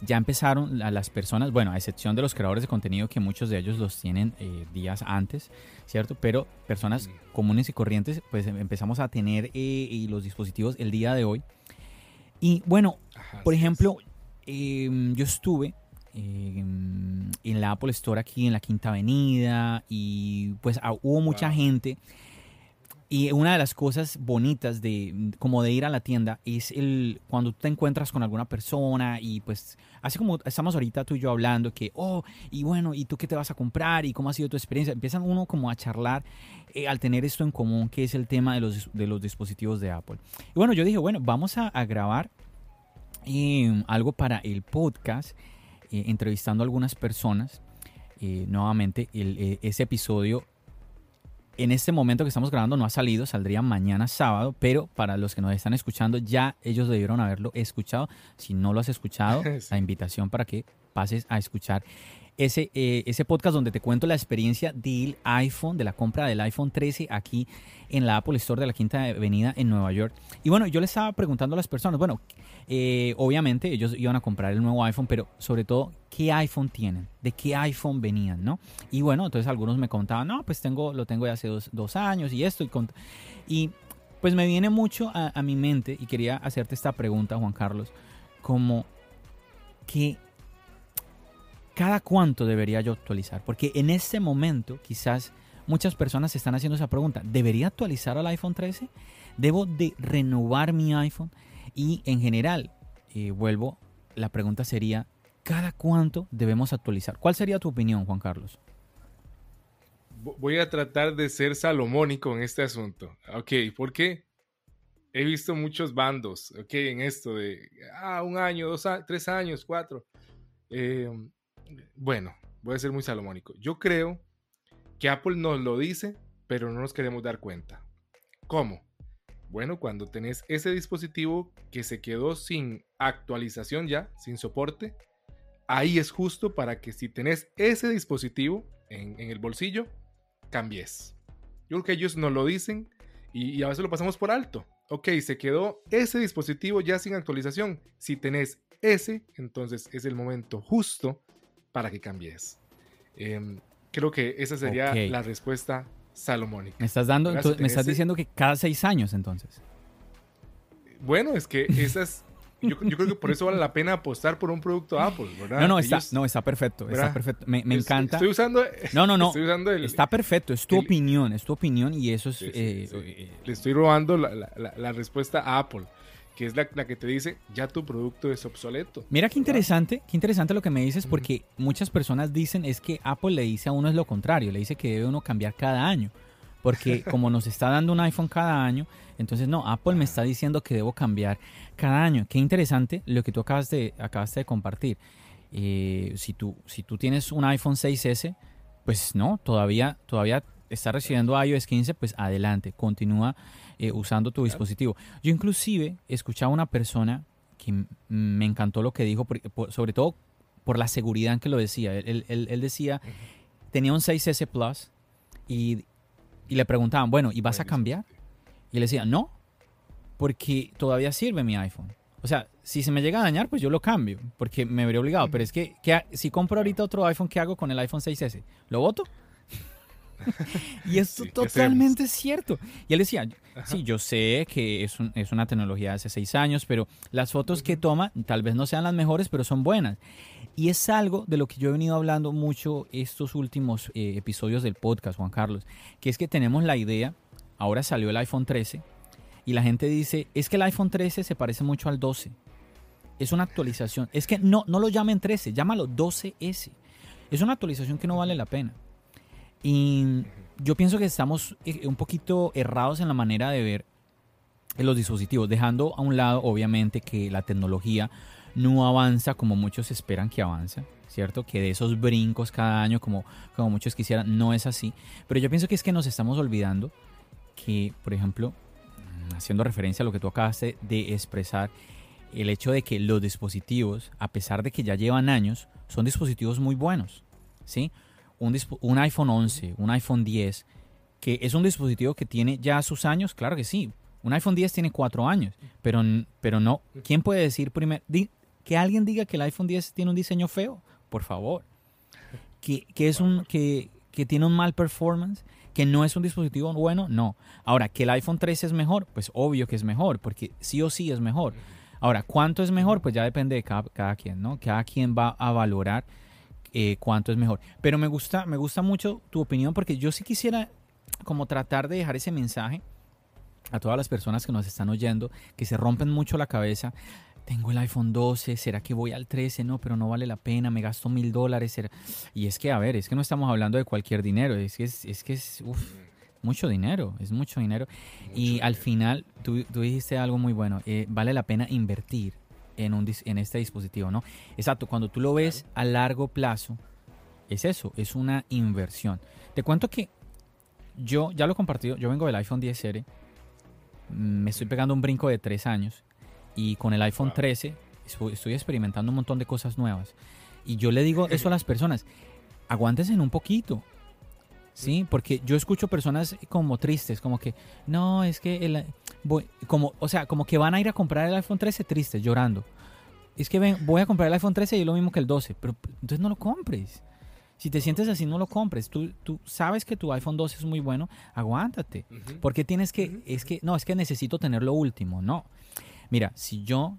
ya empezaron a las personas, bueno, a excepción de los creadores de contenido que muchos de ellos los tienen eh, días antes, ¿cierto? Pero personas comunes y corrientes, pues em, empezamos a tener eh, los dispositivos el día de hoy. Y bueno, por ejemplo, em, yo estuve em, en la Apple Store aquí en la Quinta Avenida y pues ah, hubo mucha gente y una de las cosas bonitas de como de ir a la tienda es el cuando te encuentras con alguna persona y pues así como estamos ahorita tú y yo hablando que oh y bueno y tú qué te vas a comprar y cómo ha sido tu experiencia empiezan uno como a charlar eh, al tener esto en común que es el tema de los, de los dispositivos de Apple. Y bueno yo dije bueno vamos a, grabar em, algo para el podcast eh, entrevistando a algunas personas eh, nuevamente el, ese episodio en este momento que estamos grabando no ha salido, saldría mañana sábado, pero para los que nos están escuchando ya ellos debieron haberlo escuchado. Si no lo has escuchado, la invitación para que pases a escuchar ese, eh, ese podcast donde te cuento la experiencia del iPhone, de la compra del iPhone 13 aquí en la Apple Store de la Quinta Avenida en Nueva York. Y bueno, yo le estaba preguntando a las personas, bueno, eh, obviamente ellos iban a comprar el nuevo iPhone, pero sobre todo, ¿qué iPhone tienen? ¿De qué iPhone venían? ¿no? Y bueno, entonces algunos me contaban, no, pues tengo, lo tengo de hace dos, años y esto. Y, y pues me viene mucho a, mi mente y quería hacerte esta pregunta, Juan Carlos, como que ¿cada cuánto debería yo actualizar? Porque en este momento quizás muchas personas se están haciendo esa pregunta. ¿Debería actualizar al iPhone 13? ¿Debo de renovar mi iPhone? Y en general, eh, vuelvo, la pregunta sería, ¿cada cuánto debemos actualizar? ¿Cuál sería tu opinión, Juan Carlos? Voy a tratar de ser salomónico en este asunto. Ok, ¿por qué? He visto muchos bandos, ok, en esto de, ah, un año, dos, tres años, cuatro. Eh, bueno, voy a ser muy salomónico. Yo creo que Apple nos lo dice pero no nos queremos dar cuenta. ¿Cómo? Bueno, cuando tenés ese dispositivo que se quedó sin actualización ya, sin soporte, ahí es justo para que si tenés ese dispositivo en, el bolsillo, cambies. Yo creo que ellos nos lo dicen y, a veces lo pasamos por alto. Ok, se quedó ese dispositivo ya sin actualización. Si tenés ese, entonces es el momento justo para que cambies. Em, creo que esa sería la respuesta salomónica. Me estás dando, me estás diciendo que cada seis años entonces. Bueno, es que esas yo, creo que por eso vale la pena apostar por un producto Apple, ¿verdad? No, no, está, no, está perfecto, está perfecto. Me, encanta. Estoy usando. No, no, no. está perfecto, es tu opinión, es tu opinión y eso es. Eh, Le estoy robando la, respuesta a Apple que es la, que te dice ya tu producto es obsoleto. Mira qué interesante, qué interesante lo que me dices, porque muchas personas dicen es que Apple le dice a uno es lo contrario, le dice que debe uno cambiar cada año, porque como nos está dando un iPhone cada año, entonces no, Apple me está diciendo que debo cambiar cada año. Qué interesante lo que tú acabas de, acabaste de compartir. Eh, si, tú, si tú tienes un iPhone 6S, pues no, todavía, todavía está recibiendo iOS 15, pues adelante, continúa eh, usando tu dispositivo. Yo inclusive escuchaba a una persona que me encantó lo que dijo, sobre todo por la seguridad en que lo decía. Él, él, decía, tenía un 6S Plus y, y, le preguntaban, bueno, ¿y vas a cambiar? Y le decía, no, porque todavía sirve mi iPhone. O sea, si se me llega a dañar, pues yo lo cambio, porque me habría obligado. Pero es que, si compro ahorita otro iPhone, ¿qué hago con el iPhone 6S? ¿Lo voto? Y esto totalmente cierto. Y él decía, sí, yo sé que es, es, una tecnología de hace seis años, pero las fotos que toma tal vez no sean las mejores, pero son buenas. Y es algo de lo que yo he venido hablando mucho estos últimos eh, episodios del podcast, Juan Carlos, que es que tenemos la idea, ahora salió el iPhone 13, y la gente dice, es que el iPhone 13 se parece mucho al 12. Es una actualización. Es que no, no lo llamen 13, llámalo 12S. Es una actualización que no vale la pena. Y yo pienso que estamos eh, un poquito errados en la manera de ver los dispositivos, dejando a un lado obviamente que la tecnología no avanza como muchos esperan que avance, ¿cierto? Que de esos brincos cada año como, como muchos quisieran, no es así. Pero yo pienso que es que nos estamos olvidando que, por ejemplo, haciendo referencia a lo que tú acabaste de expresar, el hecho de que los dispositivos, a pesar de que ya llevan años, son dispositivos muy buenos, ¿sí? Un, iPhone 11, un iPhone 10, que es un dispositivo que tiene ya sus años, claro que sí. Un iPhone 10 tiene cuatro años, pero, pero no. ¿Quién puede decir primero? que alguien diga que el iPhone 10 tiene un diseño feo, por favor. Que, es un, que, que tiene un mal performance, que no es un dispositivo bueno, no. Ahora, que el iPhone 13 es mejor, pues obvio que es mejor, porque sí o sí es mejor. Ahora, ¿cuánto es mejor? Pues ya depende de cada, cada quien, ¿no? Cada quien va a valorar eh, cuánto es mejor. Pero me gusta, me gusta mucho tu opinión porque yo sí quisiera como tratar de dejar ese mensaje a todas las personas que nos están oyendo, que se rompen mucho la cabeza. Tengo el iPhone 12, ¿será que voy al 13? No, pero no vale la pena, me gasto mil dólares. Y es que, a ver, es que no estamos hablando de cualquier dinero, es que es, que es mucho dinero, es mucho dinero. y al final, tú, dijiste algo muy bueno, eh, vale la pena invertir en, un, en este dispositivo, ¿no? Exacto, cuando tú lo ves a largo plazo, es eso, es una inversión. Te cuento que yo ya lo he compartido, yo vengo del iPhone 10R, me estoy pegando un brinco de tres años y con el iPhone 13 estoy experimentando un montón de cosas nuevas. Y yo le digo eso a las personas, aguántense un poquito, ¿sí? Porque yo escucho personas como tristes, como que, no, es que, el, voy, como, o sea, como que van a ir a comprar el iPhone 13 tristes, llorando. Es que ven, voy a comprar el iPhone 13 y es lo mismo que el 12, pero entonces no lo compres. Si te sientes así, no lo compres. Tú, tú sabes que tu iPhone 12 es muy bueno, aguántate. Porque tienes que, es que, no, es que necesito tener lo último. No. Mira, si yo,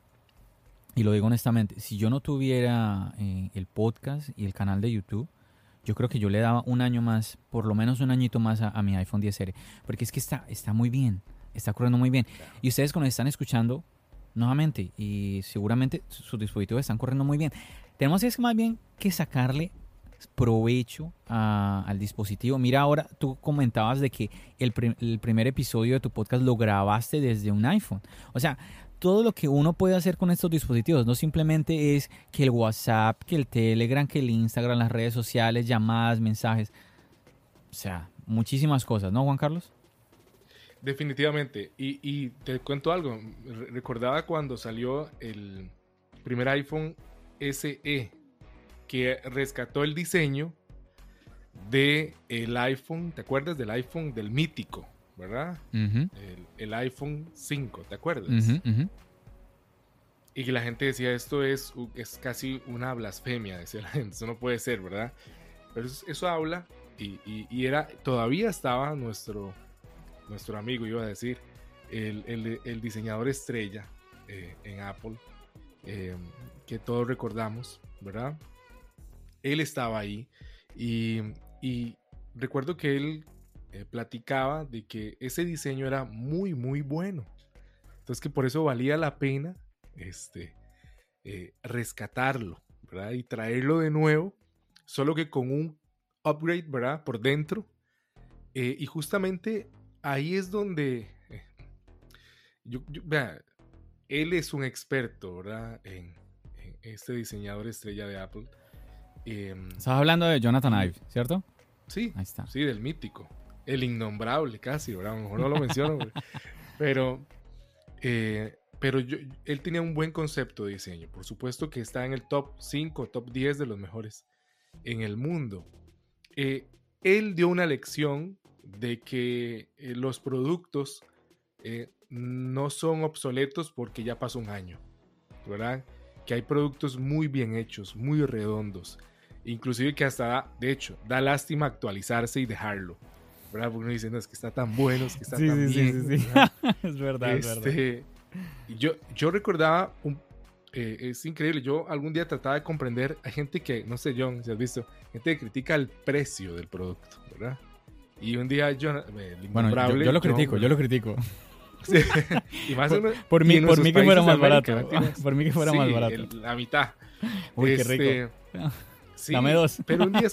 y lo digo honestamente, si yo no tuviera eh, el podcast y el canal de YouTube, yo creo que yo le daba un año más, por lo menos un añito más a, mi iPhone 10R, porque es que está, está muy bien, está corriendo muy bien. Y ustedes cuando están escuchando, nuevamente, y seguramente sus dispositivos están corriendo muy bien, tenemos es más bien que sacarle provecho al dispositivo. Mira, ahora tú comentabas de que el, el, primer episodio de tu podcast lo grabaste desde un iPhone. O sea, todo lo que uno puede hacer con estos dispositivos. No simplemente es que el WhatsApp, que el Telegram, que el Instagram, las redes sociales, llamadas, mensajes. O sea, muchísimas cosas, ¿no, Juan Carlos? Definitivamente. Y, te cuento algo. Recordaba cuando salió el primer iPhone SE, que rescató el diseño de iPhone, ¿te acuerdas del iPhone del mítico, verdad? el, iPhone 5, ¿te acuerdas? Y que la gente decía, esto es, es casi una blasfemia, decía la gente, eso no puede ser, ¿verdad? Pero eso, habla, y, era, todavía estaba nuestro, nuestro amigo, iba a decir, el, diseñador estrella eh, en Apple, eh, que todos recordamos, ¿verdad? Él estaba ahí y, recuerdo que él eh, platicaba de que ese diseño era muy, muy bueno. Entonces que por eso valía la pena este, eh, rescatarlo, ¿verdad? Y traerlo de nuevo, solo que con un upgrade, ¿verdad? Por dentro. Eh, y justamente ahí es donde, yo, vea, él es un experto, ¿verdad? En, este diseñador estrella de Apple. Em, Estás hablando de Jonathan Ive, ¿cierto? Sí, ahí está. Sí, del mítico. El innombrable casi, ¿verdad? A lo mejor no lo menciono, pero, eh, pero él tenía un buen concepto de diseño. Por supuesto que está en el top 5, top 10 de los mejores en el mundo. Eh, él dio una lección de que eh, los productos no son obsoletos porque ya pasó un año, ¿verdad? Que hay productos muy bien hechos, muy redondos, inclusive que hasta, da, de hecho, da lástima actualizarse y dejarlo, ¿verdad? Porque uno dice, no, es que está tan bueno, es que está tan bien. Sí, sí, es verdad, es verdad. Este, yo, yo recordaba, un, eh, es increíble, yo algún día trataba de comprender, hay gente que, no sé, John, si has visto, gente que critica el precio del producto, ¿verdad? Y un día yo, eh, bueno, yo, lo critico, yo lo critico. y más por, mí, por mí que fuera más barato. Por mí que fuera más barato. la mitad. Uy, qué rico. Este, Dame dos. Pero un día.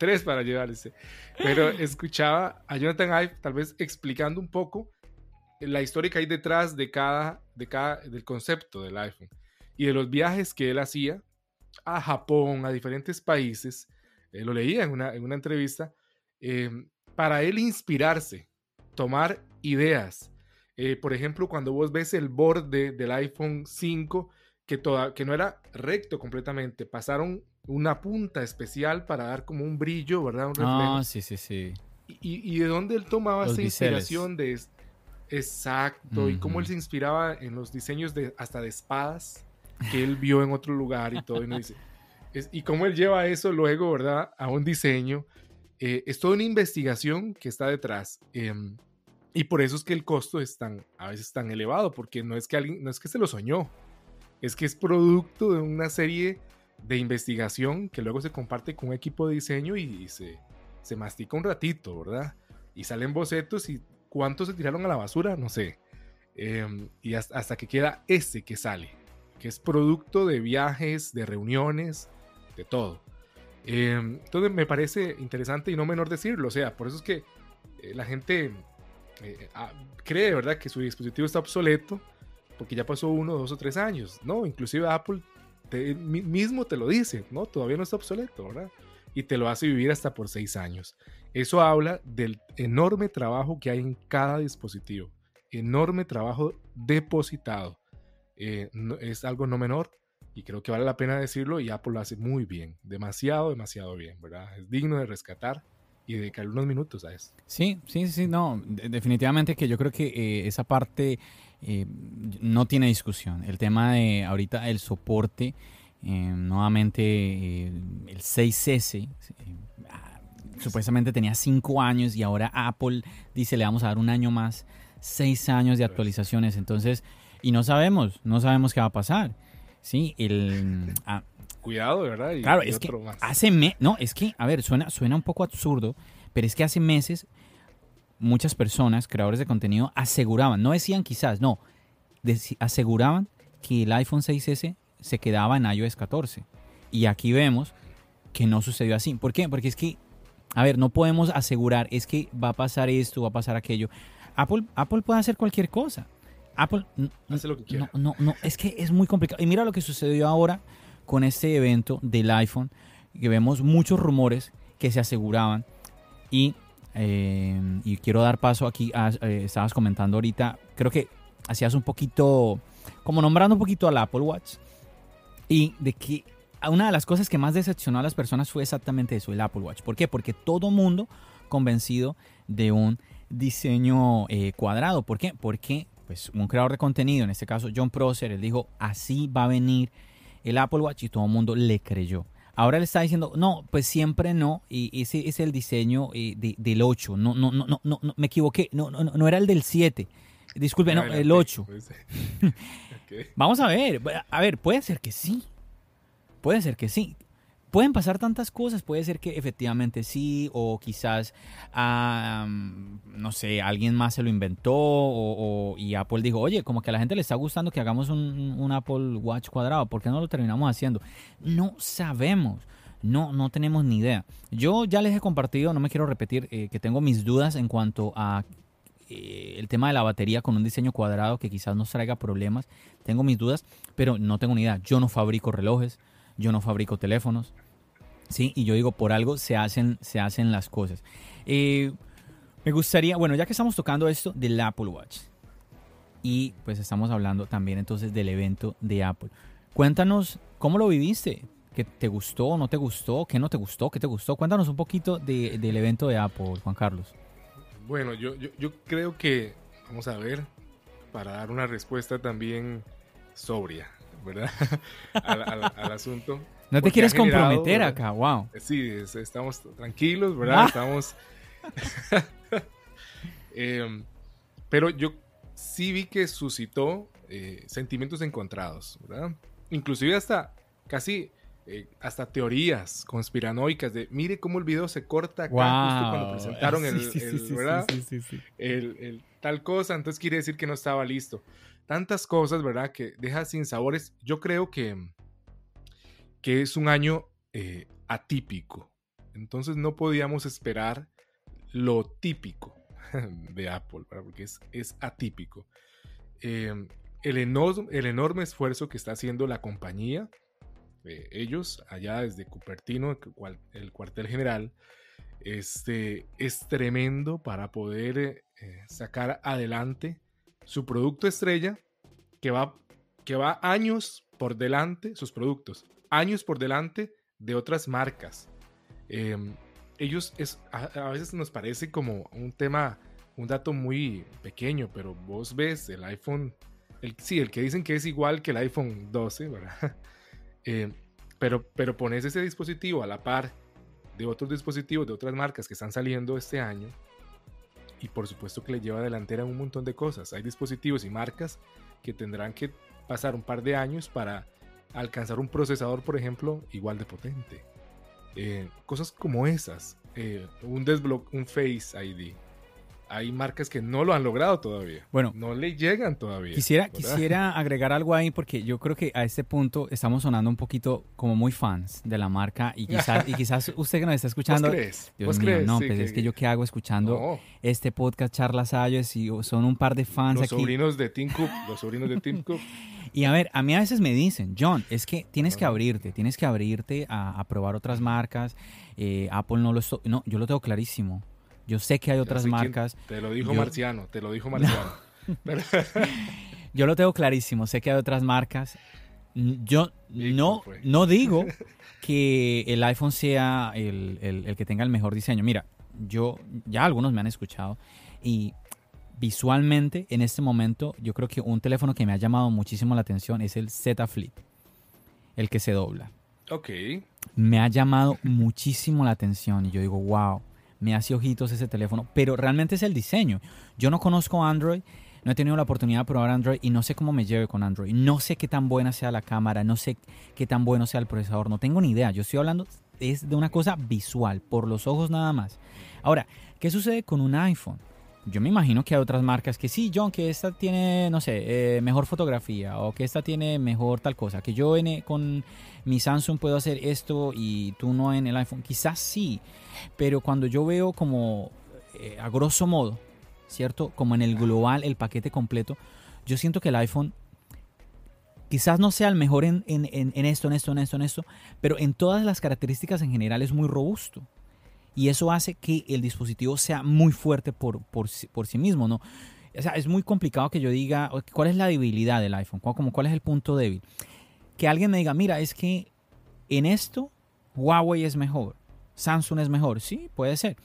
Tres para llevarse. Pero escuchaba a Jonathan Ive tal vez explicando un poco la historia que hay detrás de cada, de cada, del concepto del iPhone y de los viajes que él hacía a Japón, a diferentes países. Eh, lo leía en una, en una entrevista. Eh, para él inspirarse, tomar ideas. Eh, por ejemplo, cuando vos ves el borde del iPhone 5, que, toda, que no era recto completamente, pasaron una punta especial para dar como un brillo, ¿verdad? Un Ah, sí, sí, sí. Y, de dónde él tomaba esa inspiración de... Exacto, y cómo él se inspiraba en los diseños de hasta de espadas que él vio en otro lugar y todo. Y, dice, y cómo él lleva eso luego, ¿verdad? A un diseño. Eh, es toda una investigación que está detrás. Em, y por eso es que el costo es tan, a veces tan elevado, porque no es que alguien, no es que se lo soñó, es que es producto de una serie de investigación que luego se comparte con un equipo de diseño y, se, se mastica un ratito, ¿verdad? Y salen bocetos y cuántos se tiraron a la basura, no sé. Em, y hasta, que queda ese que sale, que es producto de viajes, de reuniones, de todo. Em, entonces me parece interesante y no menor decirlo, o sea, por eso es que eh, la gente eh, ah, cree, ¿verdad?, que su dispositivo está obsoleto porque ya pasó uno, dos o tres años. No, inclusive Apple mismo te lo dice, ¿no? Todavía no está obsoleto, ¿verdad? Y te lo hace vivir hasta por seis años. Eso habla del enorme trabajo que hay en cada dispositivo. Enorme trabajo depositado. Eh, es algo no menor y creo que vale la pena decirlo y Apple lo hace muy bien. Demasiado, demasiado bien, ¿verdad? Es digno de rescatar y dedicarle unos minutos a eso. Sí, sí, sí, no, definitivamente que yo creo que eh, esa parte eh, no tiene discusión. El tema de ahorita el soporte, eh, nuevamente el 6S, ah, supuestamente tenía 5 años y ahora Apple dice le vamos a dar un año más, 6 años de actualizaciones, entonces, y no sabemos, no sabemos qué va a pasar. Sí, el, ah, Cuidado, ¿verdad? claro, es que hace no, es que, a ver, suena, suena un poco absurdo, pero es que hace meses muchas personas, creadores de contenido, aseguraban, no decían quizás, no, aseguraban que el iPhone 6S se quedaba en iOS 14. Y aquí vemos que no sucedió así. ¿Por qué? Porque es que, a ver, no podemos asegurar, es que va a pasar esto, va a pasar aquello. Apple, Apple puede hacer cualquier cosa. Apple hace lo que quiera. No, no, no, es que es muy complicado. Y mira lo que sucedió ahora con este evento del iPhone, que vemos muchos rumores que se aseguraban Y, eh, y quiero dar paso aquí, a, eh, estabas comentando ahorita, creo que hacías un poquito, como nombrando un poquito al Apple Watch. Y de que una de las cosas que más decepcionó a las personas fue exactamente eso, el Apple Watch. ¿Por qué? Porque todo mundo convencido de un diseño eh, cuadrado. ¿Por qué? Porque pues, un creador de contenido, en este caso John Prosser, él dijo, así va a venir el Apple Watch y todo el mundo le creyó. Ahora le está diciendo, no, pues siempre no, y ese es el diseño eh, del 8. No, no, no, no, no, me equivoqué, no, no, no era el del 7. Disculpe, no, el 8. Vamos a ver, a ver, puede ser que sí. Puede ser que sí. Pueden pasar tantas cosas, puede ser que efectivamente sí, o quizás, no sé, alguien más se lo inventó, o, y Apple dijo, oye, como que a la gente le está gustando que hagamos un, Apple Watch cuadrado, ¿por qué no lo terminamos haciendo? No sabemos. No, no tenemos ni idea. Yo ya les he compartido, no me quiero repetir, eh, que tengo mis dudas en cuanto a eh, el tema de la batería con un diseño cuadrado que quizás nos traiga problemas. Tengo mis dudas, pero no tengo ni idea. Yo no fabrico relojes, yo no fabrico teléfonos. Sí, y yo digo, por algo se hacen, se hacen las cosas. Eh, me gustaría, bueno, ya que estamos tocando esto del Apple Watch, y pues estamos hablando también entonces del evento de Apple. Cuéntanos cómo lo viviste, qué te gustó, no te gustó, qué no te gustó, qué te gustó. Cuéntanos un poquito del evento de Apple, Juan Carlos. Bueno, yo, yo, creo que, vamos a ver, para dar una respuesta también sobria, ¿verdad? al, asunto. No te quieres comprometer acá, wow. Sí, estamos tranquilos, ¿verdad? Ah. Estamos... Em, pero yo sí vi que suscitó eh, sentimientos encontrados, ¿verdad? Inclusive hasta casi eh, hasta teorías conspiranoicas de mire cómo el video se corta acá justo cuando presentaron el, tal cosa, entonces quiere decir que no estaba listo. Tantas cosas, ¿verdad? Que deja sin sabores. Yo creo que, que es un año eh, atípico. Entonces no podíamos esperar lo típico de Apple, porque es, es atípico. Em, el, el enorme esfuerzo que está haciendo la compañía ellos, allá desde Cupertino, el cuartel general, este, es tremendo para poder eh, sacar adelante su producto estrella que va, que va años por delante, sus productos, años por delante de otras marcas. Em, ellos es, a, veces nos parece como un tema, un dato muy pequeño, pero vos ves el iPhone, el, sí, el que dicen que es igual que el iPhone 12, ¿verdad? Eh, pero, pero pones ese dispositivo a la par de otros dispositivos de otras marcas que están saliendo este año y por supuesto que le lleva delantera un montón de cosas. Hay dispositivos y marcas que tendrán que pasar un par de años para alcanzar un procesador, por ejemplo, igual de potente. Eh, cosas como esas, eh, un desbloque, un Face ID, hay marcas que no lo han logrado todavía. Bueno, no le llegan todavía. Quisiera, quisiera agregar algo ahí porque yo creo que a este punto estamos sonando un poquito como muy fans de la marca y quizás, y quizás usted que nos está escuchando. ¿Vos crees? Dios mío, no, pues es que yo qué hago escuchando este podcast Charlas Ayes y son un par de fans los aquí. Sobrinos de Tim Cook, los sobrinos de Tim Cook. Y a ver, a mí a veces me dicen, John, es que tienes que abrirte, tienes que abrirte a, probar otras marcas. Eh, Apple no lo... No, yo lo tengo clarísimo. Yo sé que hay otras marcas. Te lo dijo Marciano, te lo dijo Marciano. Yo lo tengo clarísimo, sé que hay otras marcas. Yo no, no digo que el iPhone sea el, el, que tenga el mejor diseño. Mira, yo ya algunos me han escuchado y visualmente en este momento yo creo que un teléfono que me ha llamado muchísimo la atención es el Z Flip, el que se dobla. Ok. Me ha llamado muchísimo la atención y yo digo, wow, me hace ojitos ese teléfono, pero realmente es el diseño. Yo no conozco Android, no he tenido la oportunidad de probar Android y no sé cómo me lleve con Android. No sé qué tan buena sea la cámara, no sé qué tan bueno sea el procesador, no tengo ni idea. Yo estoy hablando es de una cosa visual, por los ojos nada más. Ahora, ¿qué sucede con un iPhone? Yo me imagino que hay otras marcas que sí, John, que esta tiene, no sé, eh, mejor fotografía o que esta tiene mejor tal cosa. Que yo en, con mi Samsung puedo hacer esto y tú no en el iPhone. Quizás sí, pero cuando yo veo como eh, a grosso modo, ¿cierto? Como en el global, el paquete completo, yo siento que el iPhone quizás no sea el mejor en, en, en, esto, en esto, en esto, en esto, pero en todas las características en general es muy robusto. y eso hace que el dispositivo sea muy fuerte por, por, por sí mismo, ¿no? O sea, es muy complicado que yo diga cuál es la debilidad del iPhone, como cuál es el punto débil. Que alguien me diga, mira, es que en esto Huawei es mejor, Samsung es mejor, sí, puede ser,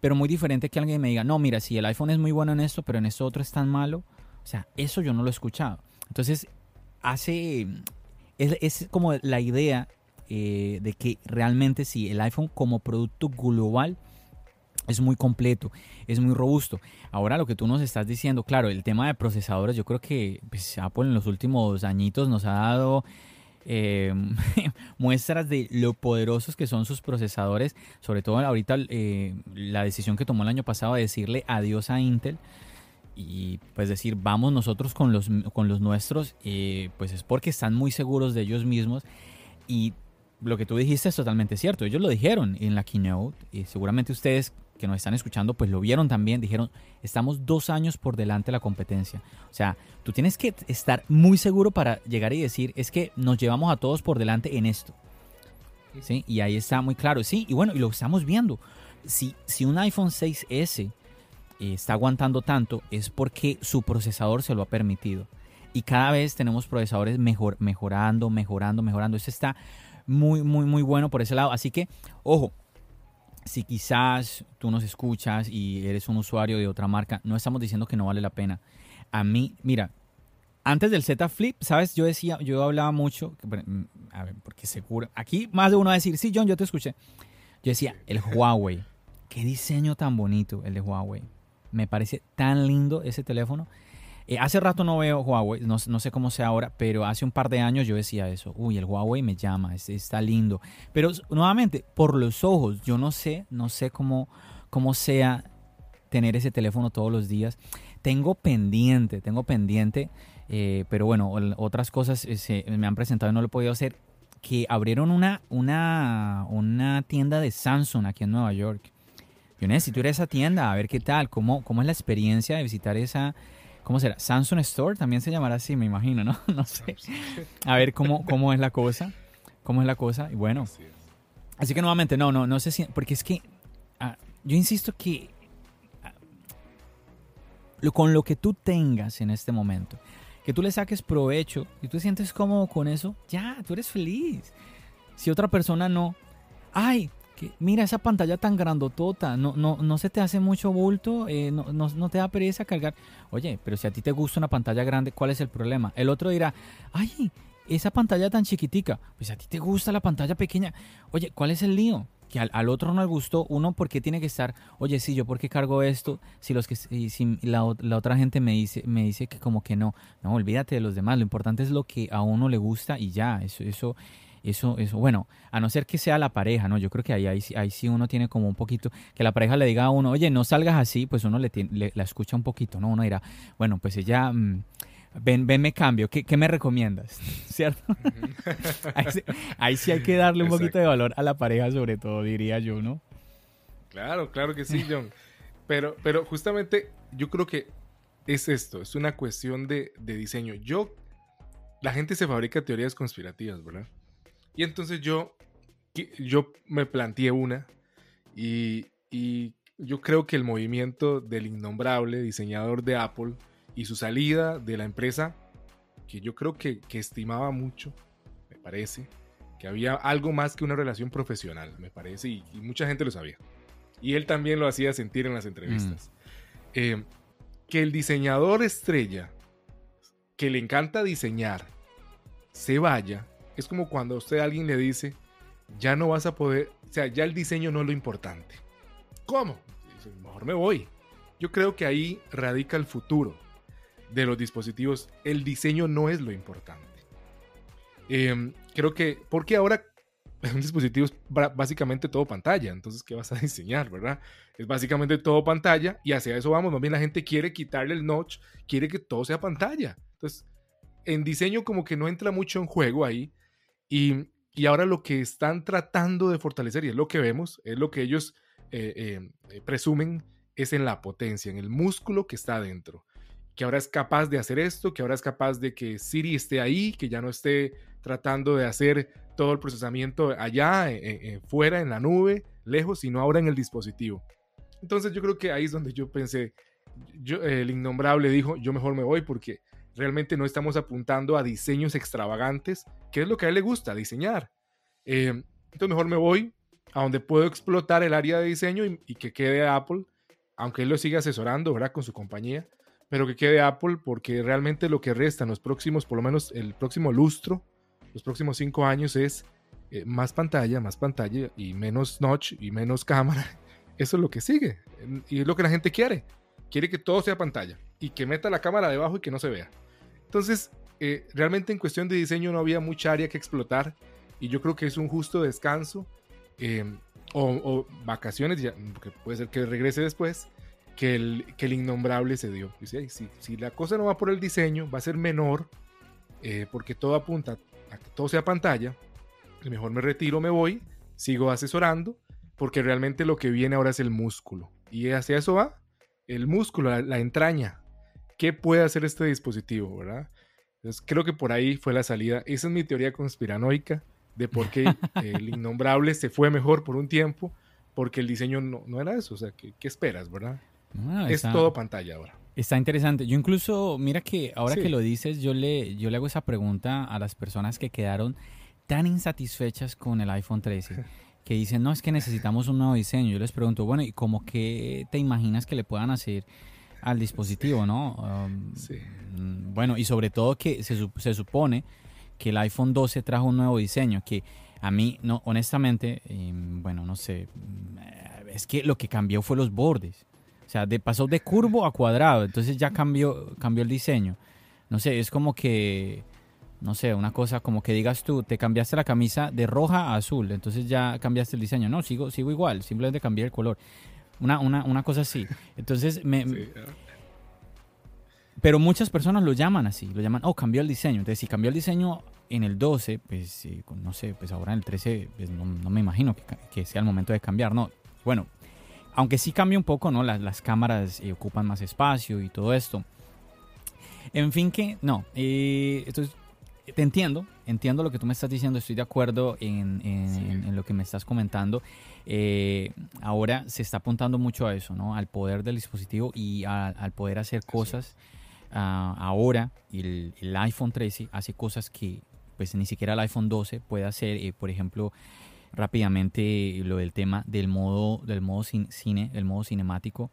pero muy diferente que alguien me diga, no, mira, si el iPhone es muy bueno en esto, pero en esto otro es tan malo, o sea, eso yo no lo he escuchado. Entonces, hace, es, es como la idea eh, de que realmente sí, el iPhone como producto global es muy completo, es muy robusto. Ahora lo que tú nos estás diciendo, claro, el tema de procesadores, yo creo que pues, Apple en los últimos añitos nos ha dado eh, muestras de lo poderosos que son sus procesadores, sobre todo ahorita eh, la decisión que tomó el año pasado de decirle adiós a Intel y pues decir vamos nosotros con los, con los nuestros, eh, pues es porque están muy seguros de ellos mismos y lo que tú dijiste es totalmente cierto. Ellos lo dijeron en la keynote y seguramente ustedes que nos están escuchando pues lo vieron también. Dijeron, estamos dos años por delante de la competencia. O sea, tú tienes que estar muy seguro para llegar y decir, es que nos llevamos a todos por delante en esto. ¿Sí? Y ahí está muy claro. Sí, y bueno, y lo estamos viendo. Si, si un iPhone 6S eh, está aguantando tanto es porque su procesador se lo ha permitido. Y cada vez tenemos procesadores mejor, mejorando, mejorando, mejorando. Eso está muy, muy, muy bueno por ese lado. Así que, ojo, si quizás tú nos escuchas y eres un usuario de otra marca, no estamos diciendo que no vale la pena. A mí, mira, antes del Z Flip, ¿sabes? Yo decía, yo hablaba mucho, mm, a ver, porque seguro, aquí más de uno va a decir, sí, John, yo te escuché. Yo decía, el Huawei, qué diseño tan bonito el de Huawei. Me parece tan lindo ese teléfono. Eh, hace rato no veo Huawei, no, sé cómo sea ahora, pero hace un par de años yo decía eso. Uy, el Huawei me llama, está lindo. Pero nuevamente, por los ojos, yo no sé, no sé cómo, cómo sea tener ese teléfono todos los días. Tengo pendiente, tengo pendiente, eh, pero bueno, otras cosas eh, me han presentado y no lo he podido hacer. Que abrieron una, una, una tienda de Samsung aquí en Nueva York. Yo necesito ir a esa tienda a ver qué tal, cómo, cómo es la experiencia de visitar esa, ¿Cómo será? Samsung Store también se llamará así, me imagino, ¿no? No sé. A ver cómo, cómo es la cosa. ¿Cómo es la cosa? Y bueno. Así que nuevamente, no, no, no sé si. Porque es que. Ah, yo insisto que. Ah, con lo que tú tengas en este momento, que tú le saques provecho y tú te sientes cómodo con eso, ya, tú eres feliz. Si otra persona no. Ay, mira esa pantalla tan grandotota, no, no, no se te hace mucho bulto, eh, no, no, te da pereza cargar. Oye, pero si a ti te gusta una pantalla grande, ¿cuál es el problema? El otro dirá, ay, esa pantalla tan chiquitica, pues a ti te gusta la pantalla pequeña. Oye, ¿cuál es el lío? Que al, otro no le gustó, uno porque tiene que estar, oye, sí, yo porque cargo esto, si los que si la, otra gente me dice, me dice que como que no, no, olvídate de los demás, lo importante es lo que a uno le gusta y ya, eso, eso, eso, eso, bueno, a no ser que sea la pareja, ¿no? Yo creo que ahí, ahí, ahí sí uno tiene como un poquito, que la pareja le diga a uno, oye, no salgas así, pues uno le, la escucha un poquito, ¿no? Uno dirá, bueno, pues ella... Mm, ven, ven, me cambio, ¿qué, qué me recomiendas? ¿Cierto? ahí, sí, hay que darle un poquito de valor a la pareja, sobre todo, diría yo, ¿no? Claro, claro que sí, John. Pero, pero justamente yo creo que es esto, es una cuestión de, de diseño. Yo, la gente se fabrica teorías conspirativas, ¿verdad? Y entonces yo, yo me planteé una y, yo creo que el movimiento del innombrable diseñador de Apple y su salida de la empresa, que yo creo que, estimaba mucho, me parece, que había algo más que una relación profesional, me parece, y, mucha gente lo sabía. Y él también lo hacía sentir en las entrevistas. Mm. Eh, que el diseñador estrella, que le encanta diseñar, se vaya, es como cuando a usted alguien le dice, ya no vas a poder, o sea, ya el diseño no es lo importante. ¿Cómo? Mejor me voy. Yo creo que ahí radica el futuro de los dispositivos. El diseño no es lo importante. Em, creo que, porque ahora un dispositivo es básicamente todo pantalla. Entonces, ¿qué vas a diseñar, verdad? Es básicamente todo pantalla y hacia eso vamos. Más bien la gente quiere quitarle el notch, quiere que todo sea pantalla. Entonces, en diseño como que no entra mucho en juego ahí. Y, ahora lo que están tratando de fortalecer, y es lo que vemos, es lo que ellos eh, eh, eh, presumen, es en la potencia, en el músculo que está dentro. Que ahora es capaz de hacer esto, que ahora es capaz de que Siri esté ahí, que ya no esté tratando de hacer todo el procesamiento allá, eh, eh, fuera, en la nube, lejos, sino ahora en el dispositivo. Entonces yo creo que ahí es donde yo pensé, el innombrable dijo, yo mejor me voy porque realmente no estamos apuntando a diseños extravagantes, que es lo que a él le gusta, diseñar. entonces mejor me voy a donde puedo explotar el área de diseño y, y que quede Apple, aunque él lo siga asesorando, ¿verdad? Con su compañía, pero que quede Apple porque realmente lo que resta en los próximos, por lo menos el próximo lustro, los próximos cinco años es eh, más pantalla, más pantalla y menos notch y menos cámara. Eso es lo que sigue y es lo que la gente quiere. Quiere que todo sea pantalla y que meta la cámara debajo y que no se vea. Entonces, eh, realmente en cuestión de diseño no había mucha área que explotar y yo creo que es un justo descanso em, o, vacaciones, ya, que puede ser que regrese después, que el, que el innombrable se dio. Dice, si, si, la cosa no va por el diseño, va a ser menor, eh, porque todo apunta a que todo sea pantalla, mejor me retiro, me voy, sigo asesorando, porque realmente lo que viene ahora es el músculo. Y hacia eso va, el músculo, la, entraña. ¿Qué puede hacer este dispositivo, verdad? Entonces creo que por ahí fue la salida. Esa es mi teoría conspiranoica de por qué el innombrable se fue mejor por un tiempo, porque el diseño no, no era eso. O sea, ¿qué, qué esperas, verdad? Ah, es todo pantalla ahora. Está interesante. Yo incluso, mira que ahora que lo dices, yo le, yo le hago esa pregunta a las personas que quedaron tan insatisfechas con el iPhone 13, que dicen, no, es que necesitamos un nuevo diseño. Yo les pregunto, bueno, ¿y cómo que te imaginas que le puedan hacer al dispositivo, no? Um, sí. Mm, bueno, y sobre todo que se, se supone que el iPhone 12 trajo un nuevo diseño, que a mí, no, honestamente, em, bueno, no sé, mm, es que lo que cambió fue los bordes. O sea, de, pasó de curvo a cuadrado, entonces ya cambió, cambió el diseño. No sé, es como que, no sé, una cosa como que digas tú, te cambiaste la camisa de roja a azul, entonces ya cambiaste el diseño. No, sigo, sigo igual, simplemente cambié el color. Una, una, una cosa así. Entonces, me, pero muchas personas lo llaman así, lo llaman, oh, cambió el diseño. Entonces, si cambió el diseño en el 12, pues no sé, pues ahora en el 13, pues no, me imagino que, que, sea el momento de cambiar, ¿no? Bueno, aunque sí cambia un poco, ¿no? Las, las cámaras eh, ocupan más espacio y todo esto. En fin, que no. Eh, te entiendo, entiendo lo que tú me estás diciendo, estoy de acuerdo en, en, lo que me estás comentando. Eh, ahora se está apuntando mucho a eso, ¿no? Al poder del dispositivo y al poder hacer cosas. Ah, ahora el, el, iPhone 13 hace cosas que pues ni siquiera el iPhone 12 puede hacer. por ejemplo, rápidamente lo del tema del modo, del modo cine, el modo cinemático,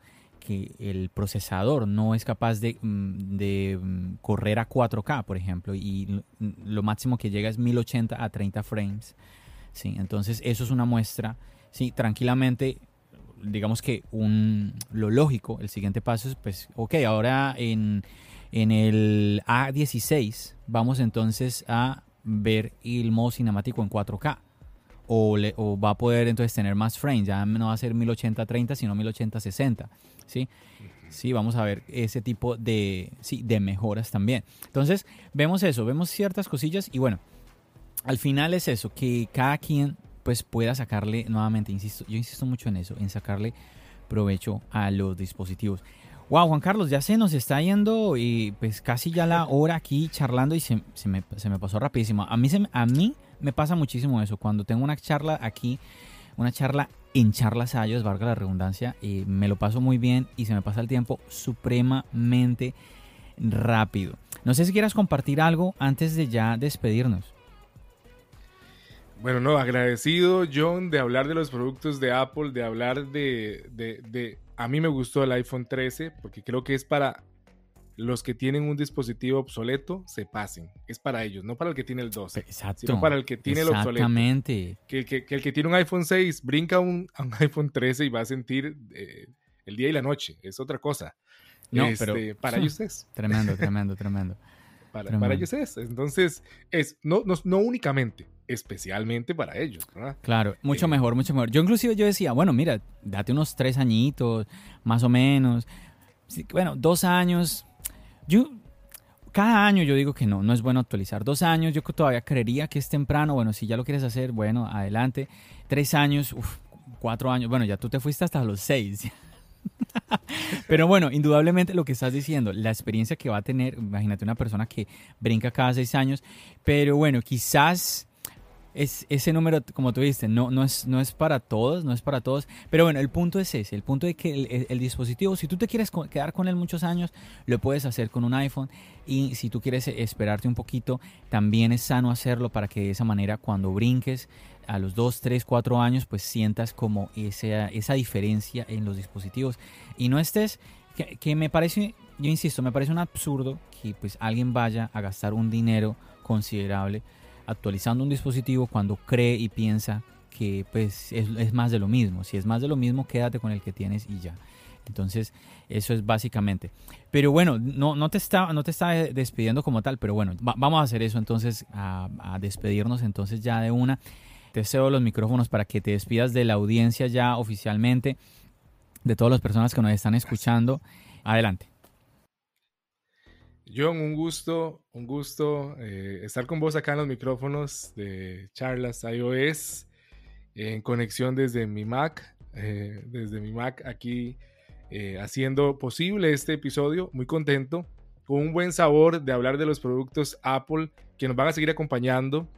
el procesador no es capaz de, mm, de, mm, correr a 4K, por ejemplo, y lo máximo que llega es 1080 a 30 frames. ¿sí? Entonces, eso es una muestra. Sí, tranquilamente, digamos que un, lo lógico, el siguiente paso es, pues, ok, ahora en, en el A16 vamos entonces a ver el modo cinemático en 4K o, va a poder entonces tener más frames, ya no va a ser 1080-30, sino 1080-60, ¿sí? Sí, vamos a ver ese tipo de, sí, de mejoras también. Entonces, vemos eso, vemos ciertas cosillas y bueno, al final es eso, que cada quien pues pueda sacarle, nuevamente, insisto, yo insisto mucho en eso, en sacarle provecho a los dispositivos. Wow, Juan Carlos, ya se nos está yendo y pues casi ya la hora aquí charlando y se, se, me, se me, pasó rapidísimo. A mí, se, a mí me pasa muchísimo eso. Cuando tengo una charla aquí, una charla en charlas ayos, valga la redundancia, y me lo paso muy bien y se me pasa el tiempo supremamente rápido. No sé si quieras compartir algo antes de ya despedirnos. Bueno, no, agradecido John de hablar de los productos de Apple, de hablar de, de, de... A mí me gustó el iPhone 13 porque creo que es para los que tienen un dispositivo obsoleto se pasen. Es para ellos, no para el que tiene el 12. Exacto. Sino para el que tiene el obsoleto. Exactamente. Que, el que tiene un iPhone 6 brinca un, a un iPhone 13 y va a sentir eh, el día y la noche. Es otra cosa. No, pero este, para ellos es. Tremendo, tremendo, tremendo. Para, ellos es. Entonces, es no, no, no únicamente, especialmente para ellos. Claro, mucho eh, mejor, mucho mejor. Yo inclusive yo decía, bueno, mira, date unos tres añitos, más o menos. bueno, dos años, yo, cada año yo digo que no, no es bueno actualizar. Dos años yo todavía creería que es temprano. Bueno, si ya lo quieres hacer, bueno, adelante. Tres años, cuatro años. Bueno, ya tú te fuiste hasta los seis. Pero bueno, indudablemente lo que estás diciendo, la experiencia que va a tener, imagínate una persona que brinca cada seis años, pero bueno, quizás es, ese número, como tú no, no, es, no es para todos, no es para todos. Pero bueno, el punto es ese, el punto de que el, dispositivo, si tú te quieres quedar con él muchos años, lo puedes hacer con un iPhone. Y si tú quieres esperarte un poquito, también es sano hacerlo para que de esa manera cuando brinques a los 2, 3, 4 años, pues sientas como esa, esa diferencia en los dispositivos. Y no estés, que, que me parece, yo insisto, me parece un absurdo que pues alguien vaya a gastar un dinero considerable actualizando un dispositivo cuando cree y piensa que pues es, más de lo mismo. Si es más de lo mismo, quédate con el que tienes y ya. Entonces, eso es básicamente. Pero bueno, no, no, te, estaba, no te estaba despidiendo como tal, pero bueno, vamos a hacer eso entonces, a, despedirnos entonces ya de una. Te cedo los micrófonos para que te despidas de la audiencia ya oficialmente, de todas las personas que nos están escuchando. Adelante. John, un gusto, un gusto eh, estar con vos acá en los micrófonos de charlas iOS en conexión desde mi Mac, eh, desde mi Mac aquí eh, haciendo posible este episodio. Muy contento, con un buen sabor de hablar de los productos Apple que nos van a seguir acompañando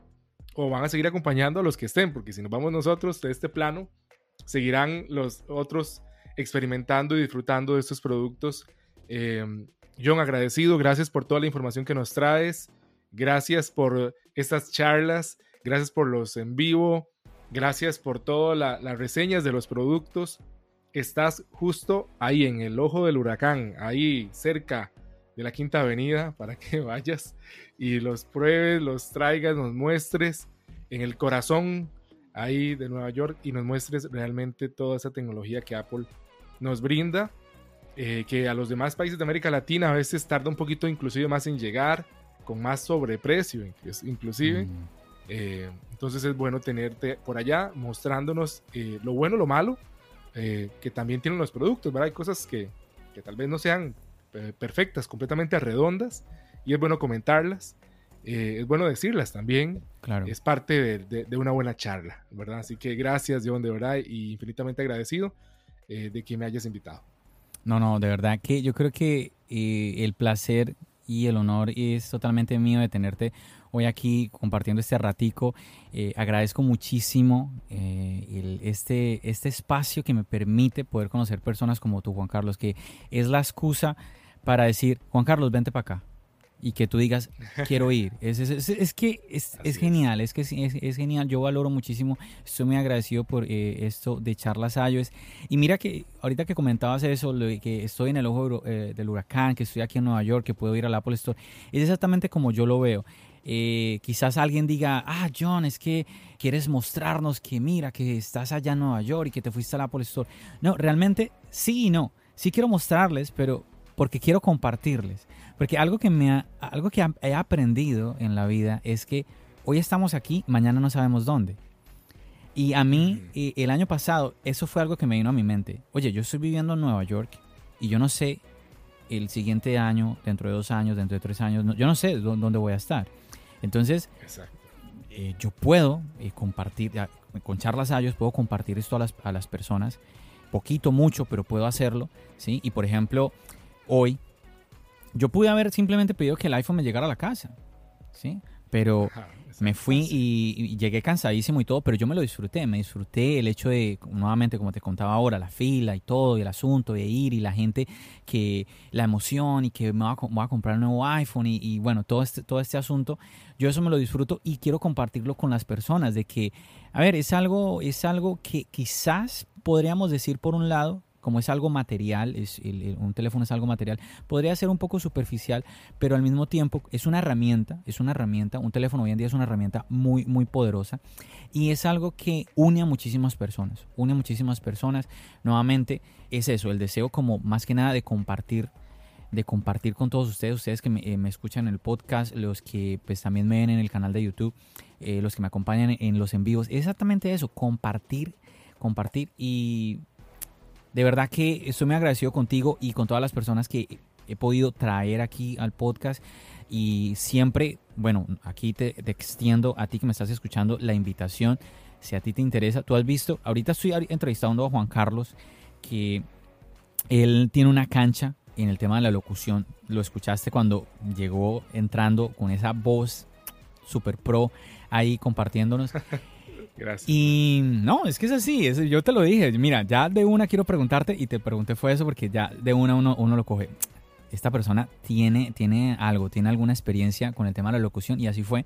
o van a seguir acompañando a los que estén, porque si nos vamos nosotros de este plano, seguirán los otros experimentando y disfrutando de estos productos John, agradecido, gracias por toda la información que nos traes, gracias por estas charlas, gracias por los en vivo, gracias por todas las reseñas de los productos. Estás justo ahí en el ojo del huracán, ahí cerca de la Quinta Avenida, para que vayas y los pruebes, los traigas, nos muestres en el corazón ahí de Nueva York y nos muestres realmente toda esa tecnología que Apple nos brinda eh, que a los demás países de América Latina a veces tarda un poquito inclusive más en llegar, con más sobreprecio inclusive. Mm. Eh, entonces es bueno tenerte por allá mostrándonos eh, lo bueno, lo malo, que también tienen los productos, ¿verdad? Hay cosas que, que tal vez no sean perfectas, completamente redondas, y es bueno comentarlas. es bueno decirlas también. Claro. Es parte de, de, una buena charla, ¿verdad? Así que gracias, John, de verdad, y infinitamente agradecido de que me hayas invitado. No, no, de verdad que yo creo que eh, el placer y el honor es totalmente mío de tenerte hoy aquí compartiendo este ratico. Eh, agradezco muchísimo eh, este, este espacio que me permite poder conocer personas como tú, Juan Carlos, que es la excusa para decir, Juan Carlos, vente para acá y que tú digas, quiero ir. Es, es, que es, genial, es que es, genial. Yo valoro muchísimo, estoy muy agradecido por eh, esto de charlas iOS. Y mira que ahorita que comentabas eso, lo que estoy en el ojo eh, del huracán, que estoy aquí en Nueva York, que puedo ir al Apple Store, es exactamente como yo lo veo. Eh, quizás alguien diga, ah, John, es que quieres mostrarnos que mira, que estás allá en Nueva York y que te fuiste al Apple Store. No, realmente sí y no. Sí quiero mostrarles, pero porque quiero compartirles. Porque algo que, me algo que he aprendido en la vida es que hoy estamos aquí, mañana no sabemos dónde. Y a mí, eh, el año pasado, eso fue algo que me vino a mi mente. Oye, yo estoy viviendo en Nueva York y yo no sé el siguiente año, dentro de dos años, dentro de tres años, yo no sé dónde voy a estar. Entonces, eh, yo puedo eh, compartir, con charlas ellos puedo compartir esto a las, a las personas, poquito, mucho, pero puedo hacerlo, ¿sí? Y por ejemplo, hoy, yo pude haber simplemente pedido que el iPhone me llegara a la casa, ¿sí? Pero me fui y, llegué cansadísimo y todo, pero yo me lo disfruté, me disfruté el hecho de, nuevamente, como te contaba ahora, la fila y todo, y el asunto de ir y la gente que, la emoción y que me voy a, comprar un nuevo iPhone y, bueno, todo este, todo este asunto, yo eso me lo disfruto y quiero compartirlo con las personas, de que, a ver, es algo, es algo que quizás podríamos decir por un lado, como es algo material, es un teléfono es algo material, podría ser un poco superficial, pero al mismo tiempo es una herramienta, es una herramienta, un teléfono hoy en día es una herramienta muy, muy poderosa y es algo que une a muchísimas personas, une a muchísimas personas. Nuevamente es eso, el deseo como más que nada de compartir de compartir con todos ustedes, ustedes que me, eh, escuchan en el podcast, los que pues también me ven en el canal de YouTube, eh, los que me acompañan en los en vivos, exactamente eso, compartir, compartir y de verdad que estoy muy agradecido contigo y con todas las personas que he podido traer aquí al podcast. Y siempre, bueno, aquí te, extiendo a ti que me estás escuchando la invitación. Si a ti te interesa, tú has visto, ahorita estoy entrevistando a Juan Carlos, que él tiene una cancha en el tema de la locución. Lo escuchaste cuando llegó entrando con esa voz super pro ahí compartiéndonos. Gracias. Y no, es que es así, yo te lo dije, mira, ya de una quiero preguntarte y te pregunté fue eso porque ya de una uno, uno lo coge. Esta persona tiene, tiene algo, tiene alguna experiencia con el tema de la locución y así fue.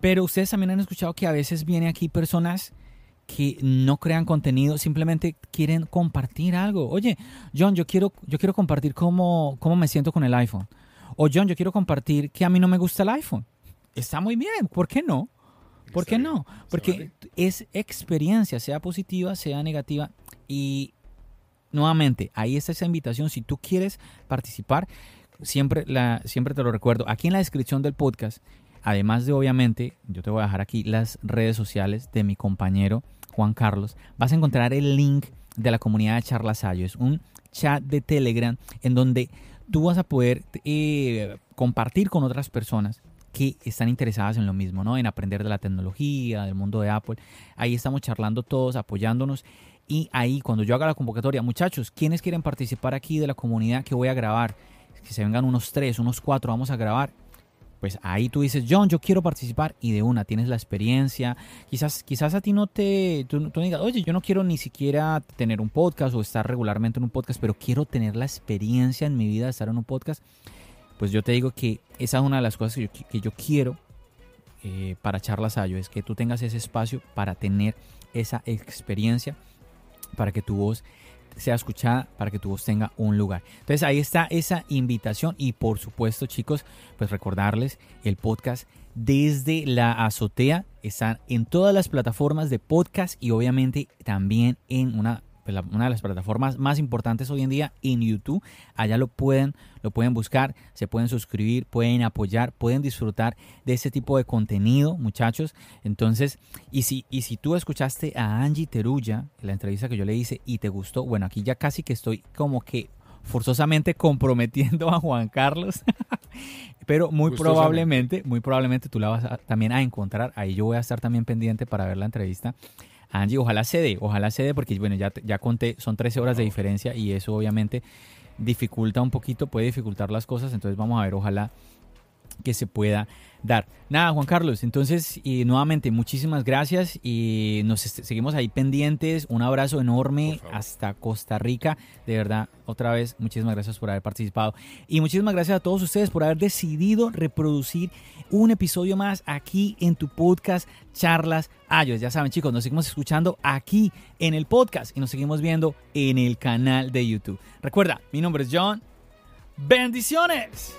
Pero ustedes también han escuchado que a veces vienen aquí personas que no crean contenido, simplemente quieren compartir algo. Oye, John, yo quiero, yo quiero compartir cómo, cómo me siento con el iPhone. O John, yo quiero compartir que a mí no me gusta el iPhone. Está muy bien, ¿por qué no? ¿Por qué no? Porque es experiencia, sea positiva, sea negativa. Y nuevamente, ahí está esa invitación. Si tú quieres participar, siempre, la, siempre te lo recuerdo. Aquí en la descripción del podcast, además de obviamente, yo te voy a dejar aquí las redes sociales de mi compañero Juan Carlos, vas a encontrar el link de la comunidad de Charlasayo. Es un chat de Telegram en donde tú vas a poder eh, compartir con otras personas que están interesadas en lo mismo, ¿no? En aprender de la tecnología, del mundo de Apple. Ahí estamos charlando todos, apoyándonos. Y ahí, cuando yo haga la convocatoria, muchachos, ¿quiénes quieren participar aquí de la comunidad que voy a grabar? Que se vengan unos tres, unos cuatro, vamos a grabar. Pues ahí tú dices, John, yo quiero participar y de una tienes la experiencia. Quizás, quizás a ti no te, tú, tú digas, oye, yo no quiero ni siquiera tener un podcast o estar regularmente en un podcast, pero quiero tener la experiencia en mi vida de estar en un podcast. Pues yo te digo que esa es una de las cosas que yo, quiero eh, para Charlas Ayo, es que tú tengas ese espacio para tener esa experiencia, para que tu voz sea escuchada, para que tu voz tenga un lugar. Entonces ahí está esa invitación y por supuesto chicos, pues recordarles el podcast desde la azotea, están en todas las plataformas de podcast y obviamente también en una pues, una de las plataformas más importantes hoy en día en YouTube. Allá lo pueden, lo pueden buscar, se pueden suscribir, pueden apoyar, pueden disfrutar de ese tipo de contenido, muchachos. Entonces, y si, y si tú escuchaste a Angie Teruya, la entrevista que yo le hice, y te gustó, bueno, aquí ya casi que estoy como que forzosamente comprometiendo a Juan Carlos. Pero muy probablemente, muy probablemente tú la vas a- también a encontrar. Ahí yo voy a estar también pendiente para ver la entrevista. Angie, ojalá se dé, ojalá se dé, porque bueno, ya, ya conté, son 13 horas de diferencia y eso obviamente dificulta un poquito, puede dificultar las cosas, entonces vamos a ver, ojalá que se pueda dar. Nada, Juan Carlos, entonces y nuevamente muchísimas gracias y nos seguimos ahí pendientes. Un abrazo enorme hasta Costa Rica. De verdad, otra vez, muchísimas gracias por haber participado y muchísimas gracias a todos ustedes por haber decidido reproducir un episodio más aquí en tu podcast Charlas Ayos. Ya saben, chicos, nos seguimos escuchando aquí en el podcast y nos seguimos viendo en el canal de YouTube. Recuerda, mi nombre es John. Bendiciones.